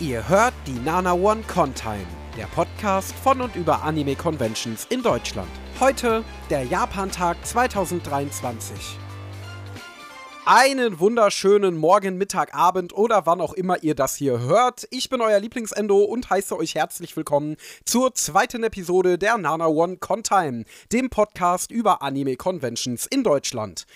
Ihr hört die Nana One Contime, der Podcast von und über Anime Conventions in Deutschland. Heute der Japan-Tag 2023. Einen wunderschönen Morgen, Mittag, Abend oder wann auch immer ihr das hier hört. Ich bin euer Lieblingsendo und heiße euch herzlich willkommen zur zweiten Episode der Nana One Contime, dem Podcast über Anime Conventions in Deutschland.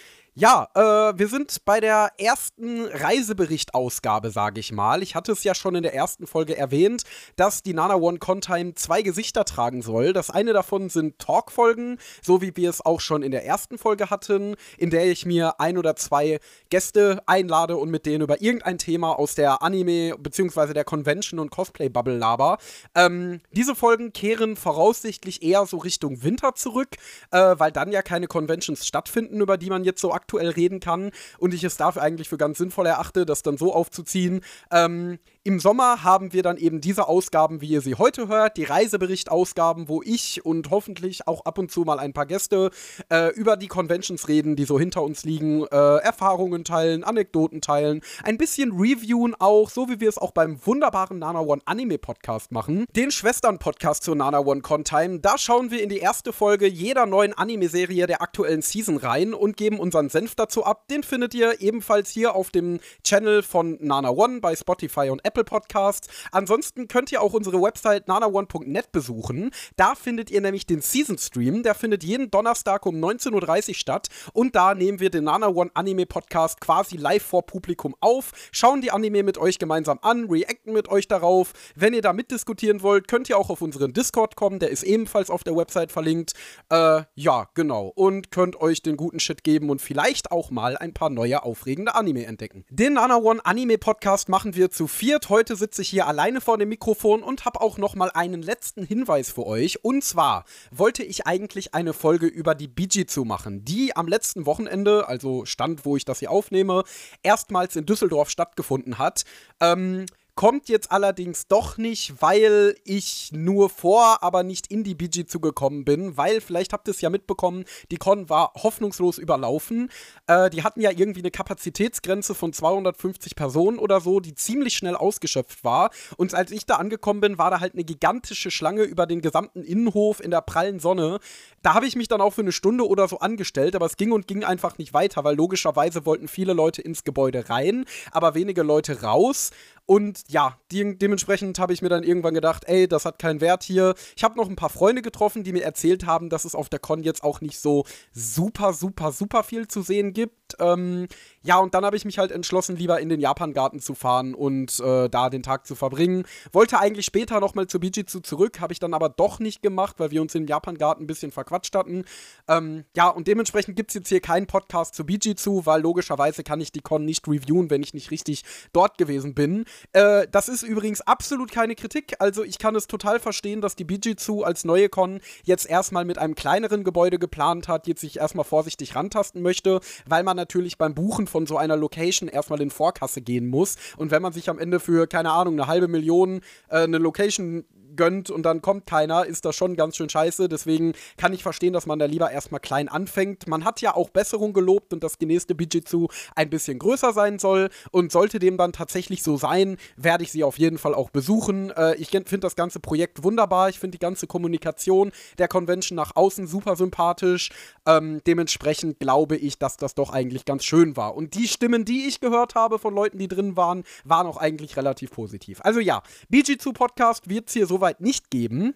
Ja, äh, wir sind bei der ersten Reisebericht-Ausgabe, sage ich mal. Ich hatte es ja schon in der ersten Folge erwähnt, dass die Nana One Contime zwei Gesichter tragen soll. Das eine davon sind Talk-Folgen, so wie wir es auch schon in der ersten Folge hatten, in der ich mir ein oder zwei Gäste einlade und mit denen über irgendein Thema aus der Anime- bzw. der Convention- und Cosplay-Bubble laber. Ähm, diese Folgen kehren voraussichtlich eher so Richtung Winter zurück, äh, weil dann ja keine Conventions stattfinden, über die man jetzt so aktuell aktuell reden kann und ich es dafür eigentlich für ganz sinnvoll erachte, das dann so aufzuziehen. Ähm, Im Sommer haben wir dann eben diese Ausgaben, wie ihr sie heute hört, die Reisebericht-Ausgaben, wo ich und hoffentlich auch ab und zu mal ein paar Gäste äh, über die Conventions reden, die so hinter uns liegen, äh, Erfahrungen teilen, Anekdoten teilen, ein bisschen reviewen auch, so wie wir es auch beim wunderbaren Nana One Anime Podcast machen, den Schwestern-Podcast zur Nana One Contime. Da schauen wir in die erste Folge jeder neuen Anime-Serie der aktuellen Season rein und geben unseren Senf dazu ab. Den findet ihr ebenfalls hier auf dem Channel von Nana One bei Spotify und Apple Podcasts. Ansonsten könnt ihr auch unsere Website nanaone.net besuchen. Da findet ihr nämlich den Season Stream. Der findet jeden Donnerstag um 19.30 Uhr statt. Und da nehmen wir den Nana One Anime Podcast quasi live vor Publikum auf, schauen die Anime mit euch gemeinsam an, reacten mit euch darauf. Wenn ihr da mitdiskutieren wollt, könnt ihr auch auf unseren Discord kommen. Der ist ebenfalls auf der Website verlinkt. Äh, ja, genau. Und könnt euch den guten Shit geben und vielleicht auch mal ein paar neue aufregende Anime entdecken. Den Nana One Anime Podcast machen wir zu viert. Heute sitze ich hier alleine vor dem Mikrofon und habe auch noch mal einen letzten Hinweis für euch. Und zwar wollte ich eigentlich eine Folge über die Bijitsu machen, die am letzten Wochenende, also Stand, wo ich das hier aufnehme, erstmals in Düsseldorf stattgefunden hat. Ähm, Kommt jetzt allerdings doch nicht, weil ich nur vor, aber nicht in die BG zugekommen bin, weil vielleicht habt ihr es ja mitbekommen, die Con war hoffnungslos überlaufen. Äh, die hatten ja irgendwie eine Kapazitätsgrenze von 250 Personen oder so, die ziemlich schnell ausgeschöpft war. Und als ich da angekommen bin, war da halt eine gigantische Schlange über den gesamten Innenhof in der prallen Sonne. Da habe ich mich dann auch für eine Stunde oder so angestellt, aber es ging und ging einfach nicht weiter, weil logischerweise wollten viele Leute ins Gebäude rein, aber wenige Leute raus. Und ja, de dementsprechend habe ich mir dann irgendwann gedacht, ey, das hat keinen Wert hier. Ich habe noch ein paar Freunde getroffen, die mir erzählt haben, dass es auf der Con jetzt auch nicht so super, super, super viel zu sehen gibt. Ähm, ja, und dann habe ich mich halt entschlossen, lieber in den Japan-Garten zu fahren und äh, da den Tag zu verbringen. Wollte eigentlich später nochmal zu Bijitsu zurück, habe ich dann aber doch nicht gemacht, weil wir uns im Japan-Garten ein bisschen verquatscht hatten. Ähm, ja, und dementsprechend gibt es jetzt hier keinen Podcast zu Bijitsu, weil logischerweise kann ich die Con nicht reviewen, wenn ich nicht richtig dort gewesen bin. Äh, das ist übrigens absolut keine Kritik. Also ich kann es total verstehen, dass die Bijitsu als neue Con jetzt erstmal mit einem kleineren Gebäude geplant hat, jetzt sich erstmal vorsichtig rantasten möchte, weil man natürlich beim Buchen von so einer Location erstmal in Vorkasse gehen muss. Und wenn man sich am Ende für, keine Ahnung, eine halbe Million äh, eine Location gönnt und dann kommt keiner, ist das schon ganz schön scheiße. Deswegen kann ich verstehen, dass man da lieber erstmal klein anfängt. Man hat ja auch Besserung gelobt und das nächste Bijitsu ein bisschen größer sein soll. Und sollte dem dann tatsächlich so sein, werde ich sie auf jeden Fall auch besuchen. Äh, ich finde das ganze Projekt wunderbar. Ich finde die ganze Kommunikation der Convention nach außen super sympathisch. Ähm, dementsprechend glaube ich, dass das doch eigentlich ganz schön war. Und die Stimmen, die ich gehört habe von Leuten, die drin waren, waren auch eigentlich relativ positiv. Also ja, Bijitsu Podcast wird es hier soweit soweit nicht geben.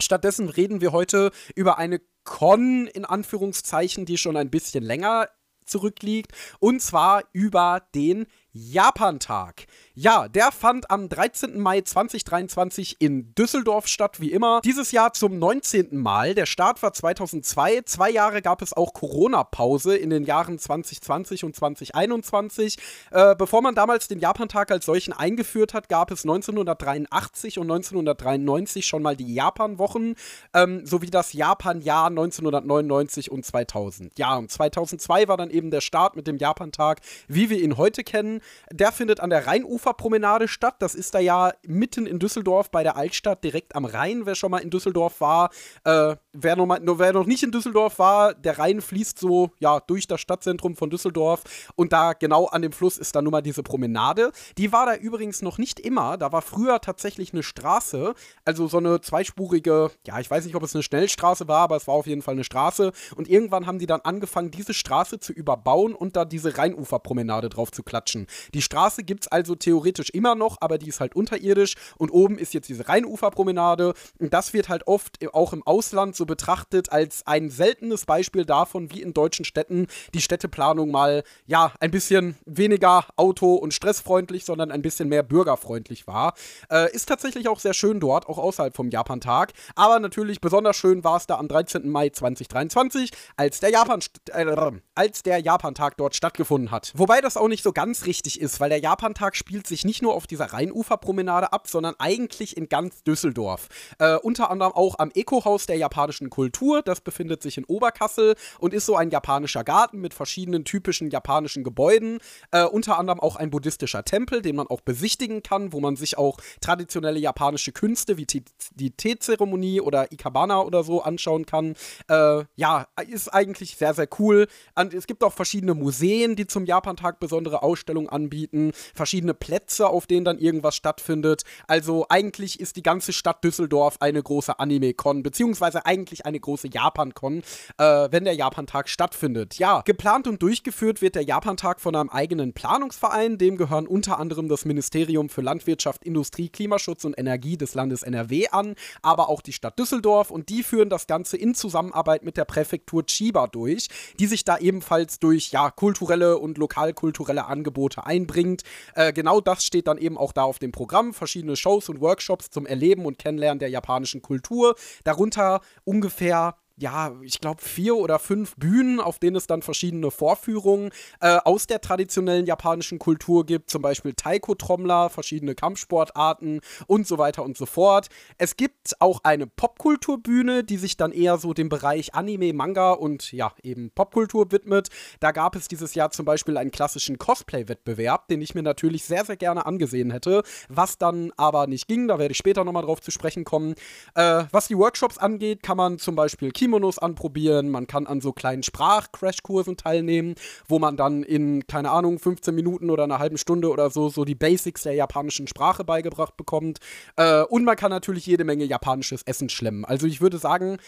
Stattdessen reden wir heute über eine Con in Anführungszeichen, die schon ein bisschen länger zurückliegt, und zwar über den Japantag. Ja, der fand am 13. Mai 2023 in Düsseldorf statt, wie immer. Dieses Jahr zum 19. Mal. Der Start war 2002. Zwei Jahre gab es auch Corona-Pause in den Jahren 2020 und 2021. Äh, bevor man damals den Japantag als solchen eingeführt hat, gab es 1983 und 1993 schon mal die Japan-Wochen ähm, sowie das Japan-Jahr 1999 und 2000. Ja, und 2002 war dann eben der Start mit dem Japantag, wie wir ihn heute kennen. Der findet an der Rheinuferpromenade statt. Das ist da ja mitten in Düsseldorf bei der Altstadt, direkt am Rhein, wer schon mal in Düsseldorf war. Äh, wer, noch mal, wer noch nicht in Düsseldorf war, der Rhein fließt so ja durch das Stadtzentrum von Düsseldorf und da genau an dem Fluss ist dann nun mal diese Promenade. Die war da übrigens noch nicht immer. Da war früher tatsächlich eine Straße, also so eine zweispurige, ja, ich weiß nicht, ob es eine Schnellstraße war, aber es war auf jeden Fall eine Straße. Und irgendwann haben die dann angefangen, diese Straße zu überbauen und da diese Rheinuferpromenade drauf zu klatschen. Die Straße gibt es also theoretisch immer noch, aber die ist halt unterirdisch und oben ist jetzt diese Rheinuferpromenade. Und das wird halt oft auch im Ausland so betrachtet als ein seltenes Beispiel davon, wie in deutschen Städten die Städteplanung mal, ja, ein bisschen weniger auto- und stressfreundlich, sondern ein bisschen mehr bürgerfreundlich war. Äh, ist tatsächlich auch sehr schön dort, auch außerhalb vom Japantag. Aber natürlich besonders schön war es da am 13. Mai 2023, als der Japan äh, als der Japantag dort stattgefunden hat. Wobei das auch nicht so ganz richtig ist, weil der Japantag spielt sich nicht nur auf dieser Rheinuferpromenade ab, sondern eigentlich in ganz Düsseldorf. Äh, unter anderem auch am Eco-Haus der japanischen Kultur. Das befindet sich in Oberkassel und ist so ein japanischer Garten mit verschiedenen typischen japanischen Gebäuden. Äh, unter anderem auch ein buddhistischer Tempel, den man auch besichtigen kann, wo man sich auch traditionelle japanische Künste wie die Teezeremonie oder Ikebana oder so anschauen kann. Äh, ja, ist eigentlich sehr, sehr cool. Und es gibt auch verschiedene Museen, die zum Japantag besondere Ausstellungen anbieten, verschiedene Plätze, auf denen dann irgendwas stattfindet. Also eigentlich ist die ganze Stadt Düsseldorf eine große Anime-Con, beziehungsweise eigentlich eine große Japan-Con, äh, wenn der Japantag stattfindet. Ja, geplant und durchgeführt wird der Japantag von einem eigenen Planungsverein, dem gehören unter anderem das Ministerium für Landwirtschaft, Industrie, Klimaschutz und Energie des Landes NRW an, aber auch die Stadt Düsseldorf und die führen das Ganze in Zusammenarbeit mit der Präfektur Chiba durch, die sich da ebenfalls durch ja, kulturelle und lokalkulturelle Angebote einbringt. Äh, genau das steht dann eben auch da auf dem Programm. Verschiedene Shows und Workshops zum Erleben und Kennenlernen der japanischen Kultur. Darunter ungefähr ja, ich glaube, vier oder fünf Bühnen, auf denen es dann verschiedene Vorführungen äh, aus der traditionellen japanischen Kultur gibt, zum Beispiel Taiko-Trommler, verschiedene Kampfsportarten und so weiter und so fort. Es gibt auch eine Popkulturbühne, die sich dann eher so dem Bereich Anime, Manga und ja, eben Popkultur widmet. Da gab es dieses Jahr zum Beispiel einen klassischen Cosplay-Wettbewerb, den ich mir natürlich sehr, sehr gerne angesehen hätte, was dann aber nicht ging. Da werde ich später nochmal drauf zu sprechen kommen. Äh, was die Workshops angeht, kann man zum Beispiel Kino Kimonos anprobieren, man kann an so kleinen Sprach-Crashkursen teilnehmen, wo man dann in, keine Ahnung, 15 Minuten oder einer halben Stunde oder so, so die Basics der japanischen Sprache beigebracht bekommt. Äh, und man kann natürlich jede Menge japanisches Essen schlemmen. Also ich würde sagen,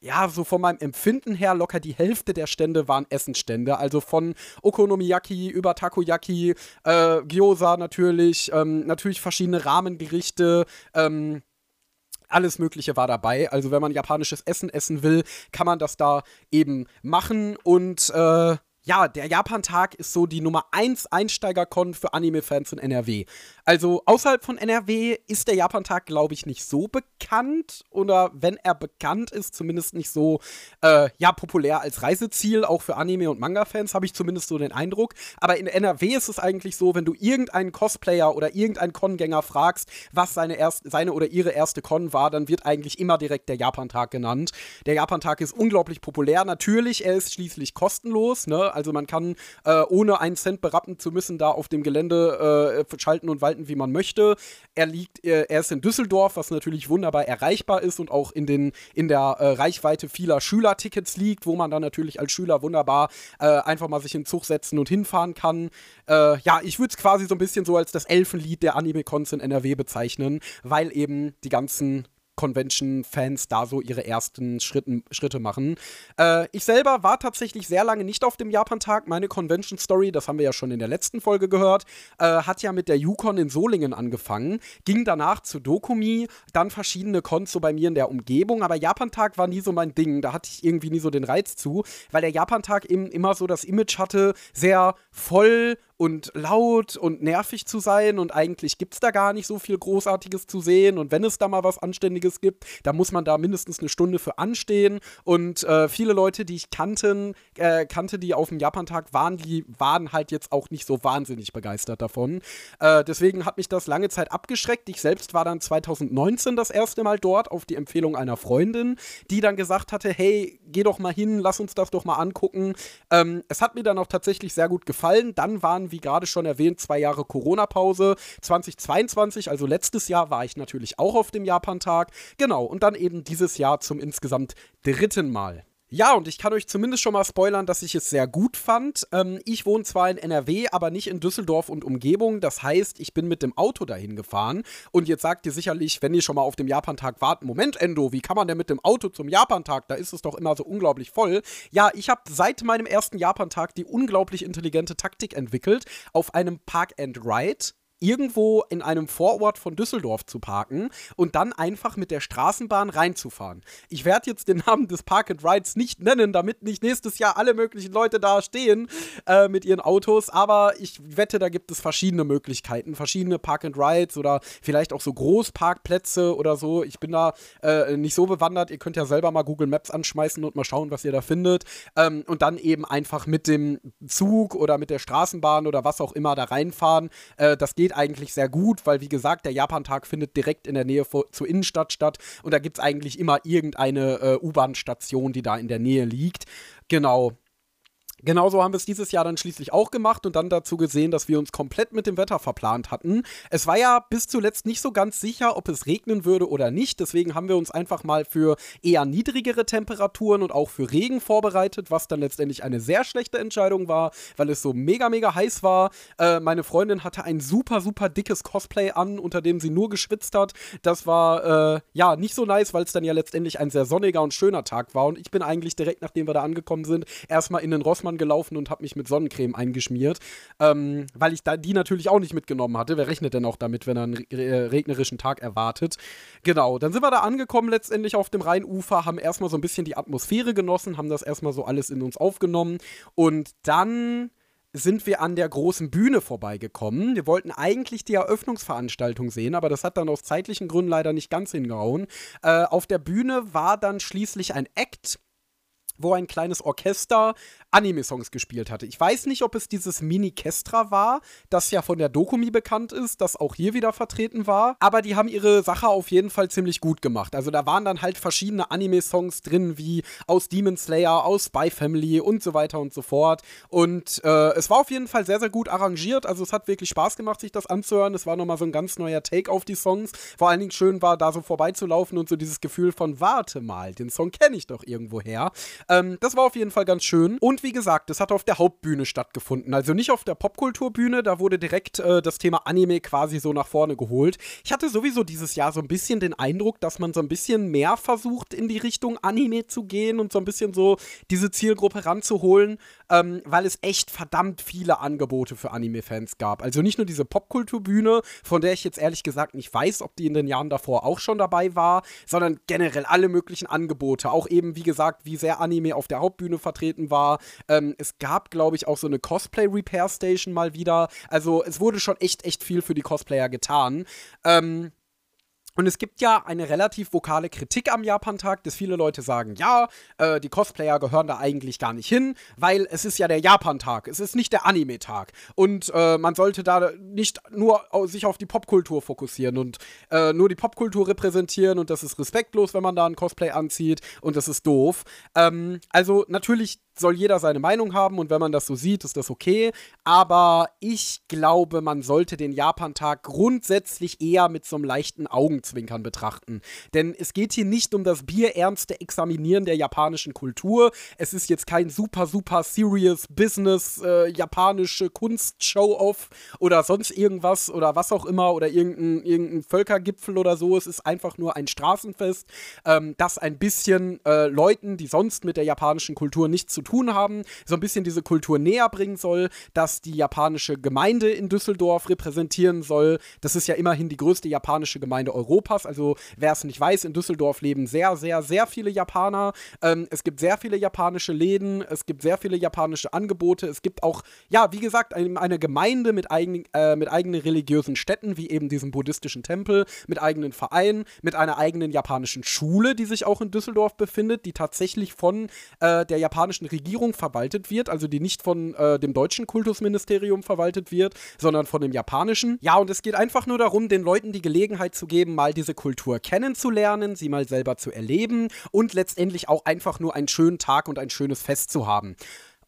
ja, so von meinem Empfinden her locker die Hälfte der Stände waren Essensstände. Also von Okonomiyaki über Takoyaki, äh, Gyoza natürlich, ähm, natürlich verschiedene Rahmengerichte, ähm, alles Mögliche war dabei. Also wenn man japanisches Essen essen will, kann man das da eben machen. Und äh, ja, der Japan-Tag ist so die Nummer 1 Einsteiger-Con für Anime-Fans in NRW. Also außerhalb von NRW ist der Japan-Tag, glaube ich, nicht so bekannt. Oder wenn er bekannt ist, zumindest nicht so, äh, ja, populär als Reiseziel, auch für Anime- und Manga-Fans, habe ich zumindest so den Eindruck. Aber in NRW ist es eigentlich so, wenn du irgendeinen Cosplayer oder irgendeinen Con-Gänger fragst, was seine, erst, seine oder ihre erste Con war, dann wird eigentlich immer direkt der Japan-Tag genannt. Der Japan-Tag ist unglaublich populär. Natürlich, er ist schließlich kostenlos, ne? Also man kann äh, ohne einen Cent berappen zu müssen da auf dem Gelände äh, schalten und walten, wie man möchte. Er liegt, äh, er ist in Düsseldorf, was natürlich wunderbar erreichbar ist und auch in, den, in der äh, Reichweite vieler Schülertickets liegt, wo man dann natürlich als Schüler wunderbar äh, einfach mal sich in den Zug setzen und hinfahren kann. Äh, ja, ich würde es quasi so ein bisschen so als das Elfenlied der Anime-Cons in NRW bezeichnen, weil eben die ganzen Convention-Fans da so ihre ersten Schritten, Schritte machen. Äh, ich selber war tatsächlich sehr lange nicht auf dem Japan-Tag. Meine Convention-Story, das haben wir ja schon in der letzten Folge gehört, äh, hat ja mit der Yukon in Solingen angefangen, ging danach zu Dokumi, dann verschiedene Cons so bei mir in der Umgebung, aber Japan-Tag war nie so mein Ding. Da hatte ich irgendwie nie so den Reiz zu, weil der Japan-Tag eben immer so das Image hatte, sehr voll und laut und nervig zu sein und eigentlich gibt es da gar nicht so viel Großartiges zu sehen und wenn es da mal was Anständiges gibt, da muss man da mindestens eine Stunde für anstehen und äh, viele Leute, die ich kannten, äh, kannte, die auf dem Japantag waren, die waren halt jetzt auch nicht so wahnsinnig begeistert davon. Äh, deswegen hat mich das lange Zeit abgeschreckt. Ich selbst war dann 2019 das erste Mal dort auf die Empfehlung einer Freundin, die dann gesagt hatte, hey, geh doch mal hin, lass uns das doch mal angucken. Ähm, es hat mir dann auch tatsächlich sehr gut gefallen. Dann waren Wie gerade schon erwähnt, zwei Jahre Corona-Pause. 2022, also letztes Jahr, war ich natürlich auch auf dem Japan-Tag. Genau, und dann eben dieses Jahr zum insgesamt dritten Mal. Ja, und ich kann euch zumindest schon mal spoilern, dass ich es sehr gut fand. Ähm, ich wohne zwar in NRW, aber nicht in Düsseldorf und Umgebung. Das heißt, ich bin mit dem Auto dahin gefahren. Und jetzt sagt ihr sicherlich, wenn ihr schon mal auf dem Japantag wart, Moment, Endo, wie kann man denn mit dem Auto zum Japantag? Da ist es doch immer so unglaublich voll. Ja, ich habe seit meinem ersten Japantag die unglaublich intelligente Taktik entwickelt, auf einem Park and Ride irgendwo in einem Vorort von Düsseldorf zu parken und dann einfach mit der Straßenbahn reinzufahren. Ich werde jetzt den Namen des Park and Rides nicht nennen, damit nicht nächstes Jahr alle möglichen Leute da stehen äh, mit ihren Autos, aber ich wette, da gibt es verschiedene Möglichkeiten, verschiedene Park and Rides oder vielleicht auch so Großparkplätze oder so. Ich bin da äh, nicht so bewandert. Ihr könnt ja selber mal Google Maps anschmeißen und mal schauen, was ihr da findet. Ähm, und dann eben einfach mit dem Zug oder mit der Straßenbahn oder was auch immer da reinfahren. Äh, das geht geht eigentlich sehr gut, weil wie gesagt, der Japantag findet direkt in der Nähe vor, zur Innenstadt statt und da gibt es eigentlich immer irgendeine äh, U-Bahn-Station, die da in der Nähe liegt. Genau. Genauso haben wir es dieses Jahr dann schließlich auch gemacht und dann dazu gesehen, dass wir uns komplett mit dem Wetter verplant hatten. Es war ja bis zuletzt nicht so ganz sicher, ob es regnen würde oder nicht. Deswegen haben wir uns einfach mal für eher niedrigere Temperaturen und auch für Regen vorbereitet, was dann letztendlich eine sehr schlechte Entscheidung war, weil es so mega, mega heiß war. Äh, meine Freundin hatte ein super, super dickes Cosplay an, unter dem sie nur geschwitzt hat. Das war äh, ja nicht so nice, weil es dann ja letztendlich ein sehr sonniger und schöner Tag war. Und ich bin eigentlich direkt, nachdem wir da angekommen sind, erstmal in den Rossmann Rossmann gelaufen und habe mich mit Sonnencreme eingeschmiert, ähm, weil ich da die natürlich auch nicht mitgenommen hatte. Wer rechnet denn auch damit, wenn er einen regnerischen Tag erwartet? Genau, dann sind wir da angekommen letztendlich auf dem Rheinufer, haben erstmal so ein bisschen die Atmosphäre genossen, haben das erstmal so alles in uns aufgenommen und dann sind wir an der großen Bühne vorbeigekommen. Wir wollten eigentlich die Eröffnungsveranstaltung sehen, aber das hat dann aus zeitlichen Gründen leider nicht ganz hingehauen. Äh, auf der Bühne war dann schließlich ein Act, wo ein kleines Orchester Anime-Songs gespielt hatte. Ich weiß nicht, ob es dieses Mini-Kestra war, das ja von der Dokumi bekannt ist, das auch hier wieder vertreten war. Aber die haben ihre Sache auf jeden Fall ziemlich gut gemacht. Also da waren dann halt verschiedene Anime-Songs drin, wie aus Demon Slayer, aus Spy Family und so weiter und so fort. Und äh, es war auf jeden Fall sehr, sehr gut arrangiert. Also es hat wirklich Spaß gemacht, sich das anzuhören. Es war nochmal so ein ganz neuer Take auf die Songs. Vor allen Dingen schön war, da so vorbeizulaufen und so dieses Gefühl von, warte mal, den Song kenne ich doch irgendwo her. Ähm, das war auf jeden Fall ganz schön. Und und wie gesagt, es hat auf der Hauptbühne stattgefunden. Also nicht auf der Popkulturbühne, da wurde direkt äh, das Thema Anime quasi so nach vorne geholt. Ich hatte sowieso dieses Jahr so ein bisschen den Eindruck, dass man so ein bisschen mehr versucht, in die Richtung Anime zu gehen und so ein bisschen so diese Zielgruppe ranzuholen, ähm, weil es echt verdammt viele Angebote für Anime-Fans gab. Also nicht nur diese Popkulturbühne, von der ich jetzt ehrlich gesagt nicht weiß, ob die in den Jahren davor auch schon dabei war, sondern generell alle möglichen Angebote. Auch eben, wie gesagt, wie sehr Anime auf der Hauptbühne vertreten war, ähm, es gab, glaube ich, auch so eine Cosplay-Repair-Station mal wieder. Also es wurde schon echt, echt viel für die Cosplayer getan. Ähm, und es gibt ja eine relativ vokale Kritik am Japantag, dass viele Leute sagen, ja, äh, die Cosplayer gehören da eigentlich gar nicht hin, weil es ist ja der Japantag, es ist nicht der Anime-Tag. Und äh, man sollte da nicht nur sich auf die Popkultur fokussieren und äh, nur die Popkultur repräsentieren und das ist respektlos, wenn man da ein Cosplay anzieht und das ist doof. Ähm, also natürlich soll jeder seine Meinung haben und wenn man das so sieht, ist das okay. Aber ich glaube, man sollte den Japantag grundsätzlich eher mit so einem leichten Augenzwinkern betrachten. Denn es geht hier nicht um das bierernste Examinieren der japanischen Kultur. Es ist jetzt kein super, super serious Business, äh, japanische Kunst-Show-Off oder sonst irgendwas oder was auch immer oder irgendein, irgendein Völkergipfel oder so. Es ist einfach nur ein Straßenfest, ähm, das ein bisschen äh, Leuten, die sonst mit der japanischen Kultur nichts zu tun haben, so ein bisschen diese Kultur näher bringen soll, dass die japanische Gemeinde in Düsseldorf repräsentieren soll. Das ist ja immerhin die größte japanische Gemeinde Europas. Also wer es nicht weiß, in Düsseldorf leben sehr, sehr, sehr viele Japaner. Ähm, es gibt sehr viele japanische Läden, es gibt sehr viele japanische Angebote. Es gibt auch, ja, wie gesagt, eine, Gemeinde mit, eigen, äh, mit eigenen religiösen Städten, wie eben diesem buddhistischen Tempel, mit eigenen Vereinen, mit einer eigenen japanischen Schule, die sich auch in Düsseldorf befindet, die tatsächlich von äh, der japanischen Regierung Regierung verwaltet wird, also die nicht von äh, dem deutschen Kultusministerium verwaltet wird, sondern von dem japanischen. Ja, und es geht einfach nur darum, den Leuten die Gelegenheit zu geben, mal diese Kultur kennenzulernen, sie mal selber zu erleben und letztendlich auch einfach nur einen schönen Tag und ein schönes Fest zu haben.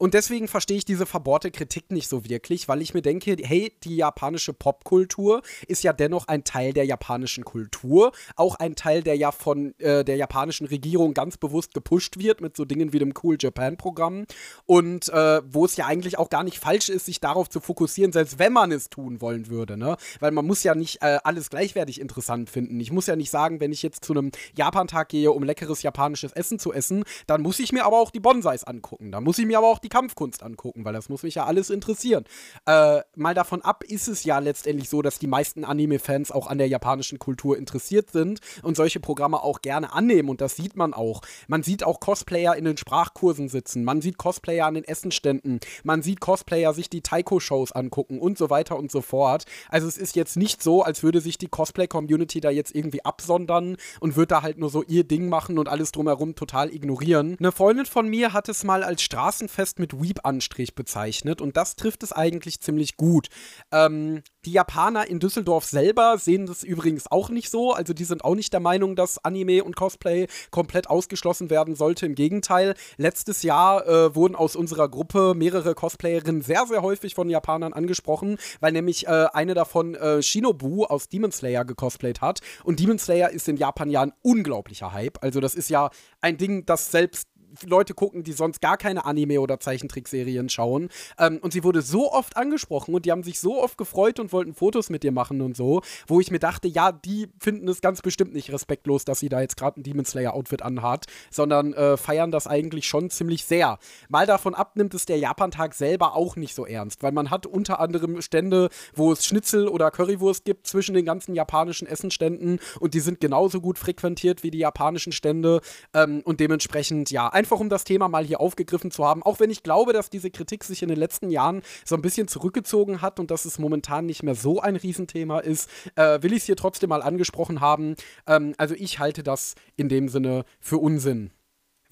Und deswegen verstehe ich diese verbohrte Kritik nicht so wirklich, weil ich mir denke, hey, die japanische Popkultur ist ja dennoch ein Teil der japanischen Kultur, auch ein Teil, der ja von äh, der japanischen Regierung ganz bewusst gepusht wird mit so Dingen wie dem Cool Japan Programm und äh, wo es ja eigentlich auch gar nicht falsch ist, sich darauf zu fokussieren, selbst wenn man es tun wollen würde, ne? Weil man muss ja nicht äh, alles gleichwertig interessant finden. Ich muss ja nicht sagen, wenn ich jetzt zu einem Japantag gehe, um leckeres japanisches Essen zu essen, dann muss ich mir aber auch die Bonsais angucken. Da muss ich mir aber auch die Kampfkunst angucken, weil das muss mich ja alles interessieren. Äh, mal davon ab ist es ja letztendlich so, dass die meisten Anime-Fans auch an der japanischen Kultur interessiert sind und solche Programme auch gerne annehmen und das sieht man auch. Man sieht auch Cosplayer in den Sprachkursen sitzen, man sieht Cosplayer an den Essenständen, man sieht Cosplayer sich die Taiko-Shows angucken und so weiter und so fort. Also es ist jetzt nicht so, als würde sich die Cosplay-Community da jetzt irgendwie absondern und würde da halt nur so ihr Ding machen und alles drumherum total ignorieren. Eine Freundin von mir hat es mal als Straßenfest mit Weep-Anstrich bezeichnet und das trifft es eigentlich ziemlich gut. Ähm, die Japaner in Düsseldorf selber sehen das übrigens auch nicht so. Also die sind auch nicht der Meinung, dass Anime und Cosplay komplett ausgeschlossen werden sollte. Im Gegenteil, letztes Jahr äh, wurden aus unserer Gruppe mehrere Cosplayerinnen sehr, sehr häufig von Japanern angesprochen, weil nämlich äh, eine davon äh, Shinobu aus Demon Slayer gecosplayt hat. Und Demon Slayer ist in Japan ja ein unglaublicher Hype. Also das ist ja ein Ding, das selbst Leute gucken, die sonst gar keine Anime- oder Zeichentrickserien schauen. Ähm, und sie wurde so oft angesprochen und die haben sich so oft gefreut und wollten Fotos mit dir machen und so, wo ich mir dachte, ja, die finden es ganz bestimmt nicht respektlos, dass sie da jetzt gerade ein Demon Slayer-Outfit anhat, sondern äh, feiern das eigentlich schon ziemlich sehr. Mal davon abnimmt es der Japantag selber auch nicht so ernst, weil man hat unter anderem Stände, wo es Schnitzel oder Currywurst gibt zwischen den ganzen japanischen Essenständen und die sind genauso gut frequentiert wie die japanischen Stände ähm, und dementsprechend, ja, einfach um das Thema mal hier aufgegriffen zu haben, auch wenn ich glaube, dass diese Kritik sich in den letzten Jahren so ein bisschen zurückgezogen hat und dass es momentan nicht mehr so ein Riesenthema ist, äh, will ich es hier trotzdem mal angesprochen haben. Ähm, also ich halte das in dem Sinne für Unsinn.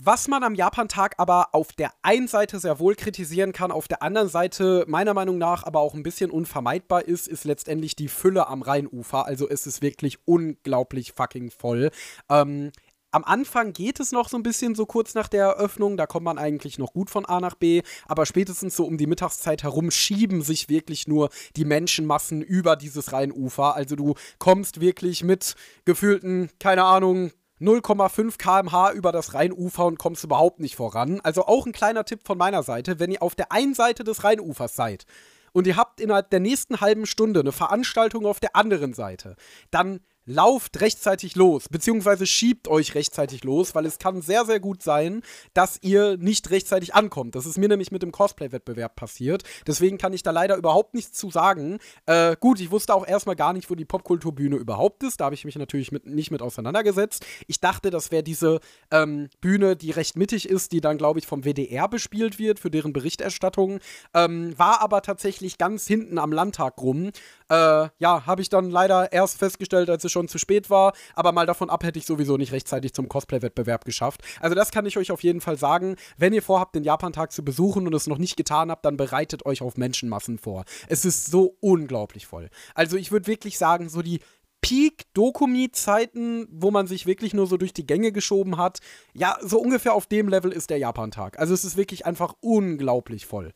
Was man am Japantag aber auf der einen Seite sehr wohl kritisieren kann, auf der anderen Seite meiner Meinung nach aber auch ein bisschen unvermeidbar ist, ist letztendlich die Fülle am Rheinufer. Also es ist wirklich unglaublich fucking voll. Ähm, am Anfang geht es noch so ein bisschen so kurz nach der Eröffnung, da kommt man eigentlich noch gut von A nach B, aber spätestens so um die Mittagszeit herum schieben sich wirklich nur die Menschenmassen über dieses Rheinufer. Also du kommst wirklich mit gefühlten, keine Ahnung, 0,5 km/h über das Rheinufer und kommst überhaupt nicht voran. Also auch ein kleiner Tipp von meiner Seite, wenn ihr auf der einen Seite des Rheinufers seid und ihr habt innerhalb der nächsten halben Stunde eine Veranstaltung auf der anderen Seite, dann lauft rechtzeitig los, beziehungsweise schiebt euch rechtzeitig los, weil es kann sehr, sehr gut sein, dass ihr nicht rechtzeitig ankommt. Das ist mir nämlich mit dem Cosplay-Wettbewerb passiert. Deswegen kann ich da leider überhaupt nichts zu sagen. Äh, gut, ich wusste auch erstmal gar nicht, wo die Popkulturbühne überhaupt ist. Da habe ich mich natürlich mit, nicht mit auseinandergesetzt. Ich dachte, das wäre diese ähm, Bühne, die recht mittig ist, die dann, glaube ich, vom WDR bespielt wird für deren Berichterstattung. Ähm, war aber tatsächlich ganz hinten am Landtag rum. Äh, ja, habe ich dann leider erst festgestellt, als es schon zu spät war. Aber mal davon ab, hätte ich sowieso nicht rechtzeitig zum Cosplay-Wettbewerb geschafft. Also, das kann ich euch auf jeden Fall sagen. Wenn ihr vorhabt, den Japantag zu besuchen und es noch nicht getan habt, dann bereitet euch auf Menschenmassen vor. Es ist so unglaublich voll. Also, ich würde wirklich sagen, so die Peak-Dokumi-Zeiten, wo man sich wirklich nur so durch die Gänge geschoben hat. Ja, so ungefähr auf dem Level ist der Japantag. Also es ist wirklich einfach unglaublich voll.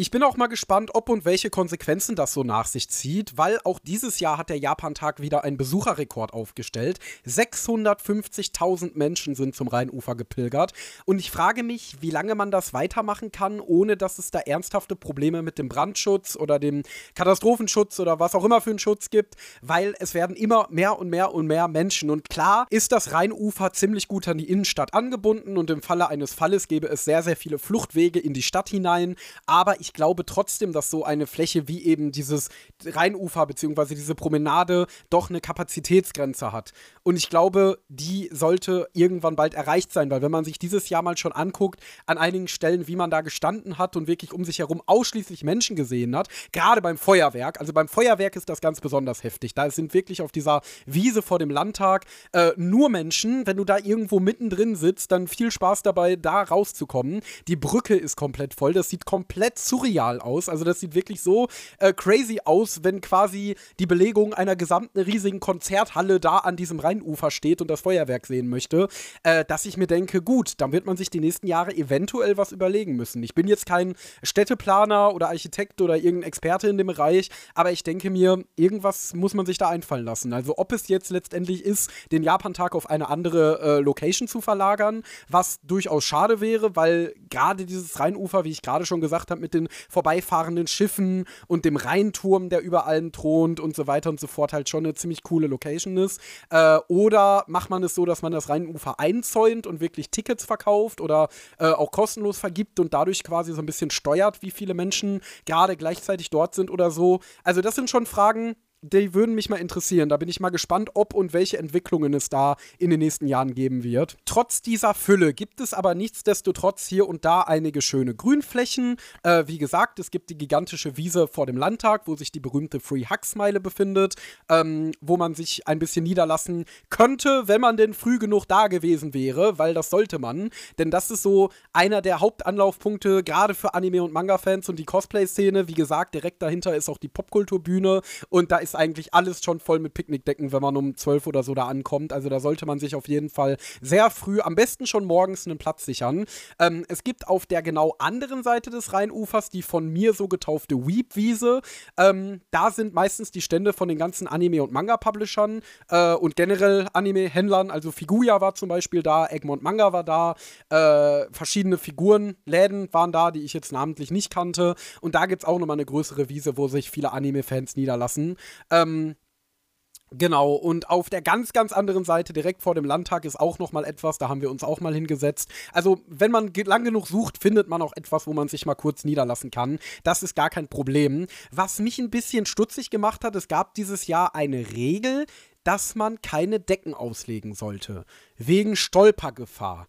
Ich bin auch mal gespannt, ob und welche Konsequenzen das so nach sich zieht, weil auch dieses Jahr hat der Japantag wieder einen Besucherrekord aufgestellt. 650.000 Menschen sind zum Rheinufer gepilgert. Und ich frage mich, wie lange man das weitermachen kann, ohne dass es da ernsthafte Probleme mit dem Brandschutz oder dem Katastrophenschutz oder was auch immer für einen Schutz gibt, weil es werden immer mehr und mehr und mehr Menschen. Und klar ist das Rheinufer ziemlich gut an die Innenstadt angebunden und im Falle eines Falles gäbe es sehr, sehr viele Fluchtwege in die Stadt hinein. Aber ich ich glaube trotzdem, dass so eine Fläche wie eben dieses Rheinufer bzw. diese Promenade doch eine Kapazitätsgrenze hat. Und ich glaube, die sollte irgendwann bald erreicht sein, weil wenn man sich dieses Jahr mal schon anguckt, an einigen Stellen, wie man da gestanden hat und wirklich um sich herum ausschließlich Menschen gesehen hat, gerade beim Feuerwerk, also beim Feuerwerk ist das ganz besonders heftig. Da sind wirklich auf dieser Wiese vor dem Landtag äh, nur Menschen. Wenn du da irgendwo mittendrin sitzt, dann viel Spaß dabei, da rauszukommen. Die Brücke ist komplett voll. Das sieht komplett surreal aus. Also das sieht wirklich so äh, crazy aus, wenn quasi die Belegung einer gesamten riesigen Konzerthalle da an diesem Rheinufer steht und das Feuerwerk sehen möchte, äh, dass ich mir denke, gut, dann wird man sich die nächsten Jahre eventuell was überlegen müssen. Ich bin jetzt kein Städteplaner oder Architekt oder irgendein Experte in dem Bereich, aber ich denke mir, irgendwas muss man sich da einfallen lassen. Also ob es jetzt letztendlich ist, den Japantag auf eine andere äh, Location zu verlagern, was durchaus schade wäre, weil gerade dieses Rheinufer, wie ich gerade schon gesagt habe, mit den vorbeifahrenden Schiffen und dem Rheinturm, der über allem thront und so weiter und so fort, halt schon eine ziemlich coole Location ist. Äh, oder macht man es so, dass man das Rheinufer einzäunt und wirklich Tickets verkauft oder äh, auch kostenlos vergibt und dadurch quasi so ein bisschen steuert, wie viele Menschen gerade gleichzeitig dort sind oder so. Also das sind schon Fragen, die würden mich mal interessieren. Da bin ich mal gespannt, ob und welche Entwicklungen es da in den nächsten Jahren geben wird. Trotz dieser Fülle gibt es aber nichtsdestotrotz hier und da einige schöne Grünflächen. Äh, wie gesagt, es gibt die gigantische Wiese vor dem Landtag, wo sich die berühmte Free Hugsmeile befindet, ähm, wo man sich ein bisschen niederlassen könnte, wenn man denn früh genug da gewesen wäre, weil das sollte man. Denn das ist so einer der Hauptanlaufpunkte, gerade für Anime- und Manga-Fans und die Cosplay-Szene. Wie gesagt, direkt dahinter ist auch die Popkulturbühne und da ist ist eigentlich alles schon voll mit Picknickdecken, wenn man um 12 oder so da ankommt. Also da sollte man sich auf jeden Fall sehr früh, am besten schon morgens, einen Platz sichern. Ähm, es gibt auf der genau anderen Seite des Rheinufers die von mir so getaufte Weep-Wiese. Ähm, da sind meistens die Stände von den ganzen Anime- und Manga-Publishern äh, und generell Anime-Händlern. Also Figuya war zum Beispiel da, Egmont Manga war da, äh, verschiedene Figurenläden waren da, die ich jetzt namentlich nicht kannte. Und da gibt es auch nochmal eine größere Wiese, wo sich viele Anime-Fans niederlassen. Ähm, Genau, und auf der ganz, ganz anderen Seite, direkt vor dem Landtag, ist auch noch mal etwas, da haben wir uns auch mal hingesetzt. Also, wenn man lang genug sucht, findet man auch etwas, wo man sich mal kurz niederlassen kann. Das ist gar kein Problem. Was mich ein bisschen stutzig gemacht hat, es gab dieses Jahr eine Regel, dass man keine Decken auslegen sollte. Wegen Stolpergefahr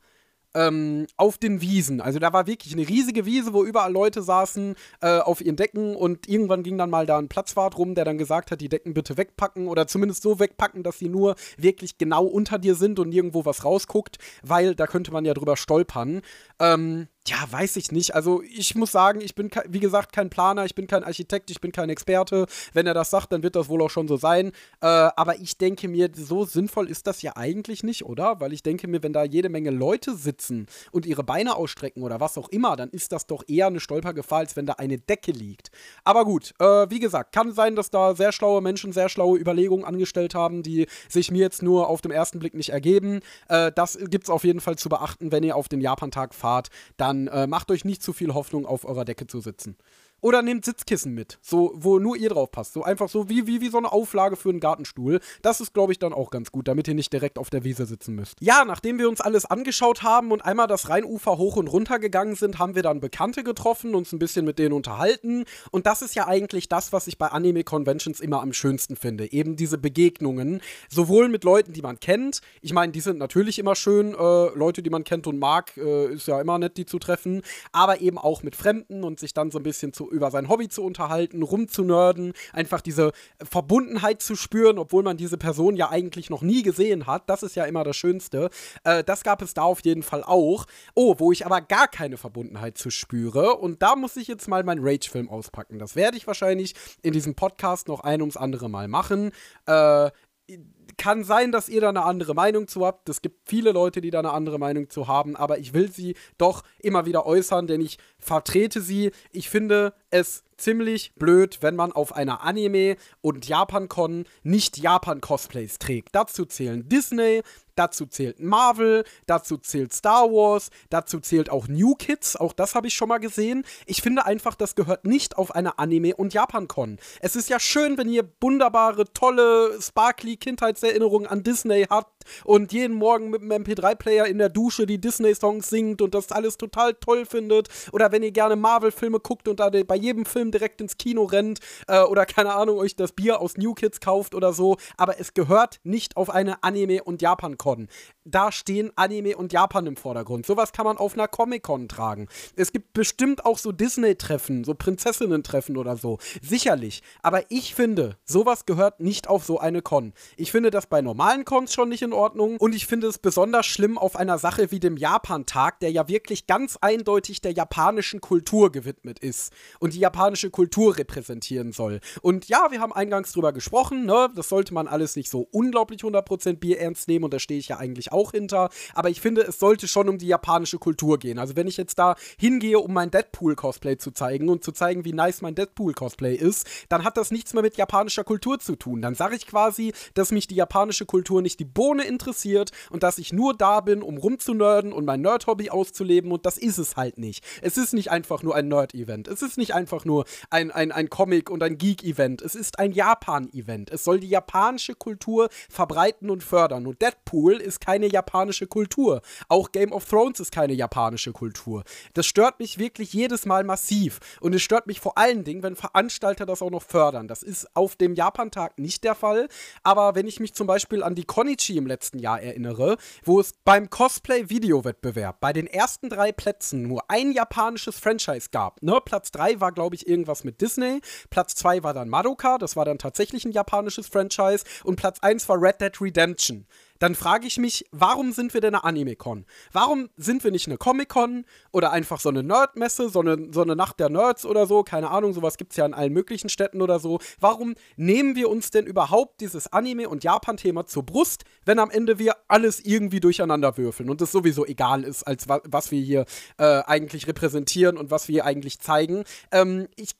ähm, auf den Wiesen. Also da war wirklich eine riesige Wiese, wo überall Leute saßen äh, auf ihren Decken und irgendwann ging dann mal da ein Platzwart rum, der dann gesagt hat, die Decken bitte wegpacken oder zumindest so wegpacken, dass sie nur wirklich genau unter dir sind und nirgendwo was rausguckt, weil da könnte man ja drüber stolpern. Ähm, ja, weiß ich nicht. Also ich muss sagen, ich bin, wie gesagt, kein Planer, ich bin kein Architekt, ich bin kein Experte. Wenn er das sagt, dann wird das wohl auch schon so sein. Äh, aber ich denke mir, so sinnvoll ist das ja eigentlich nicht, oder? Weil ich denke mir, wenn da jede Menge Leute sitzen und ihre Beine ausstrecken oder was auch immer, dann ist das doch eher eine Stolpergefahr, als wenn da eine Decke liegt. Aber gut, äh, wie gesagt, kann sein, dass da sehr schlaue Menschen sehr schlaue Überlegungen angestellt haben, die sich mir jetzt nur auf den ersten Blick nicht ergeben. Äh, das gibt es auf jeden Fall zu beachten, wenn ihr auf den Japantag fahrt. Da äh, macht euch nicht zu viel Hoffnung, auf eurer Decke zu sitzen. Oder nehmt Sitzkissen mit, so, wo nur ihr drauf passt. So einfach so wie, wie, wie so eine Auflage für einen Gartenstuhl. Das ist, glaube ich, dann auch ganz gut, damit ihr nicht direkt auf der Wiese sitzen müsst. Ja, nachdem wir uns alles angeschaut haben und einmal das Rheinufer hoch und runter gegangen sind, haben wir dann Bekannte getroffen, uns ein bisschen mit denen unterhalten. Und das ist ja eigentlich das, was ich bei Anime-Conventions immer am schönsten finde. Eben diese Begegnungen. Sowohl mit Leuten, die man kennt. Ich meine, die sind natürlich immer schön. Äh, Leute, die man kennt und mag, äh, ist ja immer nett, die zu treffen. Aber eben auch mit Fremden und sich dann so ein bisschen zu über sein Hobby zu unterhalten, rumzunörden, einfach diese Verbundenheit zu spüren, obwohl man diese Person ja eigentlich noch nie gesehen hat. Das ist ja immer das Schönste. Äh, das gab es da auf jeden Fall auch. Oh, wo ich aber gar keine Verbundenheit zu spüre. Und da muss ich jetzt mal meinen Rage-Film auspacken. Das werde ich wahrscheinlich in diesem Podcast noch ein ums andere Mal machen. Äh, kann sein, dass ihr da eine andere Meinung zu habt. Es gibt viele Leute, die da eine andere Meinung zu haben, aber ich will sie doch immer wieder äußern, denn ich vertrete sie. Ich finde es ziemlich blöd, wenn man auf einer Anime- und Japan-Con nicht Japan-Cosplays trägt. Dazu zählen Disney, dazu zählt Marvel, dazu zählt Star Wars, dazu zählt auch New Kids, auch das habe ich schon mal gesehen. Ich finde einfach, das gehört nicht auf eine Anime- und Japan-Con. Es ist ja schön, wenn ihr wunderbare, tolle, sparkly Kindheitserinnerungen an Disney habt und jeden Morgen mit dem MP3-Player in der Dusche die Disney-Songs singt und das alles total toll findet. Oder wenn ihr gerne Marvel-Filme guckt und da bei jedem Film direkt ins Kino rennt äh, oder keine Ahnung, euch das Bier aus New Kids kauft oder so. Aber es gehört nicht auf eine Anime- und Japan-Con. Da stehen Anime und Japan im Vordergrund. Sowas kann man auf einer Comic-Con tragen. Es gibt bestimmt auch so Disney-Treffen, so Prinzessinnen-Treffen oder so. Sicherlich. Aber ich finde, sowas gehört nicht auf so eine Con. Ich finde das bei normalen Cons schon nicht in Ordnung und ich finde es besonders schlimm auf einer Sache wie dem Japan-Tag, der ja wirklich ganz eindeutig der japanische japanischen Kultur gewidmet ist und die japanische Kultur repräsentieren soll. Und ja, wir haben eingangs drüber gesprochen, ne? Das sollte man alles nicht so unglaublich 100% Bier ernst nehmen und da stehe ich ja eigentlich auch hinter. Aber ich finde, es sollte schon um die japanische Kultur gehen. Also wenn ich jetzt da hingehe, um mein Deadpool-Cosplay zu zeigen und zu zeigen, wie nice mein Deadpool-Cosplay ist, dann hat das nichts mehr mit japanischer Kultur zu tun. Dann sage ich quasi, dass mich die japanische Kultur nicht die Bohne interessiert und dass ich nur da bin, um rumzunörden und mein Nerd-Hobby auszuleben und das ist es halt nicht. Es ist nicht einfach nur ein Nerd-Event. Es ist nicht einfach nur ein, ein, ein Comic- und ein Geek-Event. Es ist ein Japan-Event. Es soll die japanische Kultur verbreiten und fördern. Und Deadpool ist keine japanische Kultur. Auch Game of Thrones ist keine japanische Kultur. Das stört mich wirklich jedes Mal massiv. Und es stört mich vor allen Dingen, wenn Veranstalter das auch noch fördern. Das ist auf dem Japantag nicht der Fall. Aber wenn ich mich zum Beispiel an die Konichi im letzten Jahr erinnere, wo es beim Cosplay-Video-Wettbewerb bei den ersten drei Plätzen nur ein japanisches Franchise gab. Ne? Platz 3 war, glaube ich, irgendwas mit Disney. Platz 2 war dann Madoka, das war dann tatsächlich ein japanisches Franchise. Und Platz 1 war Red Dead Redemption dann frage ich mich, warum sind wir denn eine Anime-Con? Warum sind wir nicht eine Comic-Con oder einfach so eine Nerd-Messe, so eine, so eine Nacht der Nerds oder so? Keine Ahnung, sowas gibt es ja in allen möglichen Städten oder so. Warum nehmen wir uns denn überhaupt dieses Anime- und Japan-Thema zur Brust, wenn am Ende wir alles irgendwie durcheinander würfeln und es sowieso egal ist, als wa was wir hier äh, eigentlich repräsentieren und was wir hier eigentlich zeigen? Ähm, ich